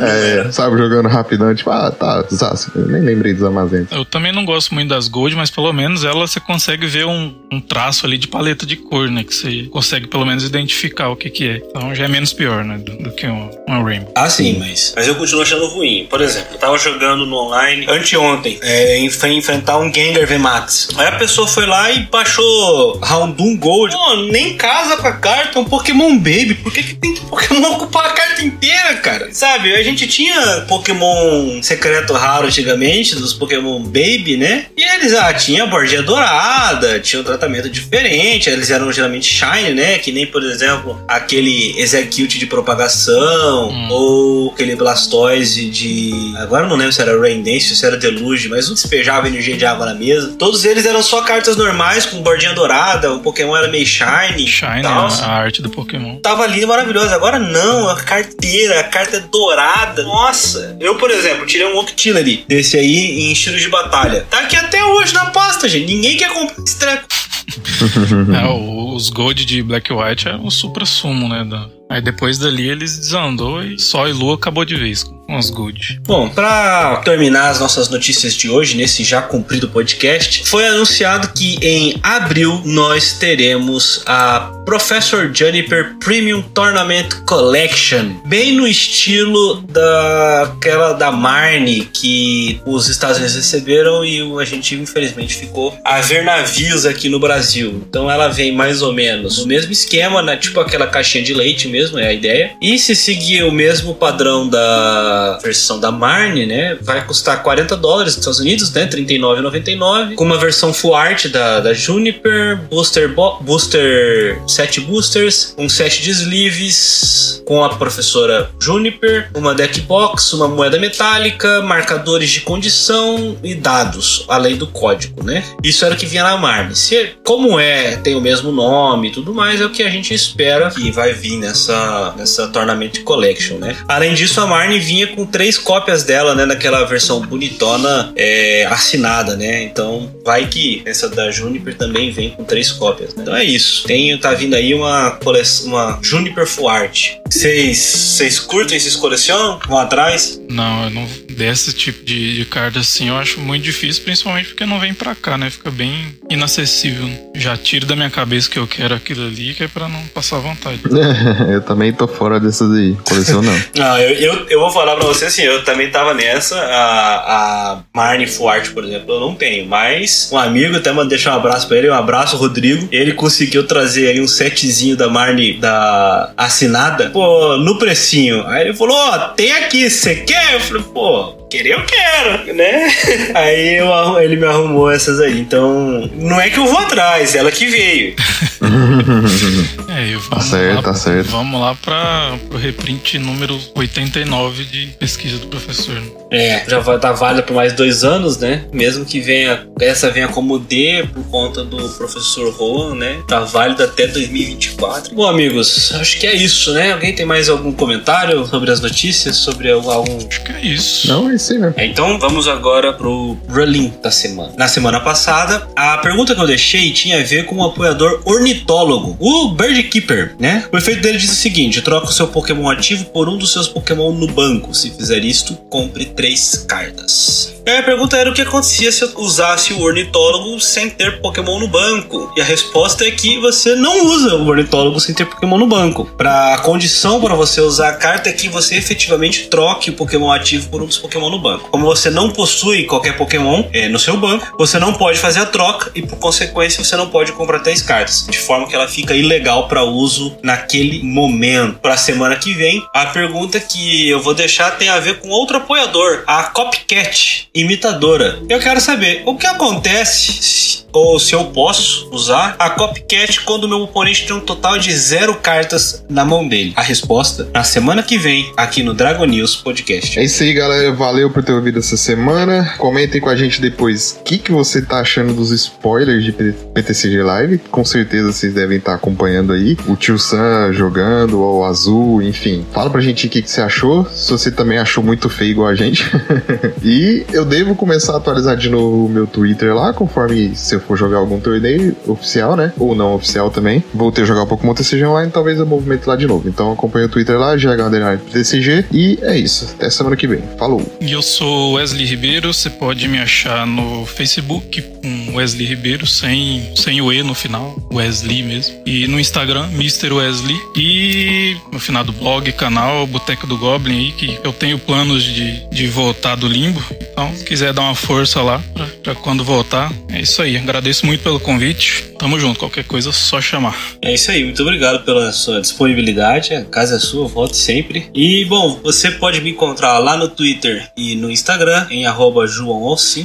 É, sabe, jogando rapidão, tipo, ah, tá, Zacian. Eu nem lembrei dos Amazenta. Eu também não gosto muito das Gold, mas pelo menos ela você consegue ver um, um traço ali de paleta de cor, né? Que você consegue pelo menos identificar o que que é. Então já é menos pior, né? Do, do que uma, uma Rainbow. Ah, sim, mas, mas eu continuo achando ruim. Por exemplo, eu tava jogando no online anteontem, é, foi enfrentar um Gengar VMAX. Aí a pessoa foi lá e baixou Roundum Gold. Pô, nem casa com a carta, é um Pokémon Baby. Por que, que tem que Pokémon ocupar a carta inteira, cara? Sabe, a gente tinha Pokémon secreto raro antigamente, dos Pokémon Baby, né? E eles, ah, tinha a bordinha dourada, tinha um tratamento diferente, eles eram geralmente Shine, né? Que nem, por exemplo, aquele Execute de propagação, hum. ou aquele Blastoise de. Agora não lembro se era Rain Dance ou se era Deluge, mas um despejava energia de água na mesa. Todos eles eram só cartas normais, com bordinha dourada, o Pokémon era meio Shine. Shine, a arte do Pokémon. Tava lindo maravilhoso. Agora não, a carteira, a carta dourada. Nossa, eu, por exemplo, tirei um Octillery desse aí em estilo de batalha. Tá aqui até hoje na pasta, gente. Ninguém quer comprar esse treco. é, os Gold de Black White é o supra-sumo, né? Da... Aí depois dali eles desandou e só e Lua acabou de vez os good. Bom, para terminar as nossas notícias de hoje, nesse já cumprido podcast, foi anunciado que em abril nós teremos a Professor Juniper Premium Tournament Collection, bem no estilo daquela da Marne que os Estados Unidos receberam e a gente infelizmente ficou a ver navios aqui no Brasil. Então ela vem mais ou menos no mesmo esquema, né? tipo aquela caixinha de leite mesmo, é a ideia. E se seguir o mesmo padrão da versão da Marne, né, vai custar 40 dólares nos Estados Unidos, né, 39,99, com uma versão full art da, da Juniper, booster, booster 7 boosters, um set de sleeves com a professora Juniper, uma deck box, uma moeda metálica, marcadores de condição e dados, além do código, né? Isso era o que vinha na Marne. Se, como é, tem o mesmo nome e tudo mais, é o que a gente espera que vai vir nessa, nessa Tournament Collection, né? Além disso, a Marne vinha com três cópias dela, né? Naquela versão bonitona é, assinada, né? Então, vai que essa da Juniper também vem com três cópias, né? Então é isso. Tem, tá vindo aí uma coleção, uma Juniper Full Art. Vocês curtem, vocês colecionam? Vão atrás? Não, eu não. Desse tipo de, de carta assim eu acho muito difícil, principalmente porque não vem pra cá, né? Fica bem inacessível. Já tiro da minha cabeça que eu quero aquilo ali, que é pra não passar vontade. eu também tô fora dessas aí. Coleção não. não, eu, eu, eu, vou falar pra você assim, eu também tava nessa. A, a Marne Fuart, por exemplo, eu não tenho. Mas um amigo, até mandei deixar um abraço pra ele, um abraço, Rodrigo. Ele conseguiu trazer aí um setzinho da Marne da assinada, pô, no precinho. Aí ele falou: Ó, oh, tem aqui, você quer? Eu falei, pô, querer eu quero, né? Aí eu, ele me arrumou essas aí. Então, não é que eu vou atrás, ela que veio. é, tá certo, lá, tá certo. Vamos lá para o reprint número 89 de pesquisa do professor. É, já vai estar tá válida por mais dois anos, né? Mesmo que venha, essa venha como D por conta do professor Rohan, né? Tá válida até 2024. Bom, amigos, acho que é isso, né? Alguém tem mais algum comentário sobre as notícias, sobre algum... Acho que é isso. Não, é isso aí mesmo. É, então, vamos agora pro Rulling da semana. Na semana passada, a pergunta que eu deixei tinha a ver com o apoiador ornitólogo, o Bird Keeper, né? O efeito dele diz o seguinte, troca o seu Pokémon ativo por um dos seus Pokémon no banco. Se fizer isto, compre três cartas. E a pergunta era o que acontecia se eu usasse o ornitólogo sem ter Pokémon no banco. E a resposta é que você não usa o ornitólogo sem ter Pokémon no banco. A condição para você usar a carta é que você efetivamente troque o Pokémon ativo por um dos Pokémon no banco. Como você não possui qualquer Pokémon é, no seu banco, você não pode fazer a troca e, por consequência, você não pode comprar três cartas. De forma que ela fica ilegal para uso naquele momento. Para semana que vem, a pergunta que eu vou deixar tem a ver com outro apoiador, a Copycat imitadora. Eu quero saber o que acontece ou se eu posso usar a Copycat quando meu oponente tem um total de zero cartas na mão dele. A resposta na semana que vem aqui no Dragon News Podcast. É isso aí, galera. Valeu por ter ouvido essa semana. Comentem com a gente depois o que, que você tá achando dos spoilers de PTCG Live. Com certeza vocês devem estar acompanhando aí. O Tio Sam jogando, o Azul, enfim. Fala pra gente o que, que você achou. Se você também achou muito feio igual a gente. e eu devo começar a atualizar de novo o meu Twitter lá, conforme se eu for jogar algum torneio oficial, né? Ou não oficial também. Voltei a jogar um Pokémon TCG Online, talvez eu movimento lá de novo. Então acompanha o Twitter lá, GH TCG. E é isso. Até semana que vem. Falou! E eu sou Wesley Ribeiro. Você pode me achar no Facebook com Wesley Ribeiro, sem, sem o E no final. Wesley mesmo. E no Instagram, Mr. Wesley. E no final do blog, canal Boteco do Goblin aí, que eu tenho planos de, de voltar do limbo. Então, se quiser dar uma força lá pra quando voltar, é isso aí. Agradeço muito pelo convite. Tamo junto. Qualquer coisa, só chamar. É isso aí. Muito obrigado pela sua disponibilidade. A casa é sua, volte sempre. E, bom, você pode me encontrar lá no Twitter e no Instagram, em arroba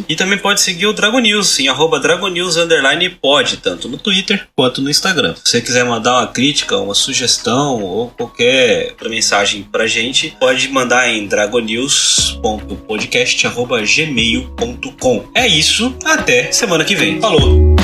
E também pode seguir o Dragon News, em arroba Dragonews underline pod, tanto no Twitter quanto no Instagram. Se você quiser mandar uma crítica, uma sugestão ou qualquer mensagem pra gente, pode mandar em dragonews.podcast.gmail.com. É isso, até semana que vem. Falou!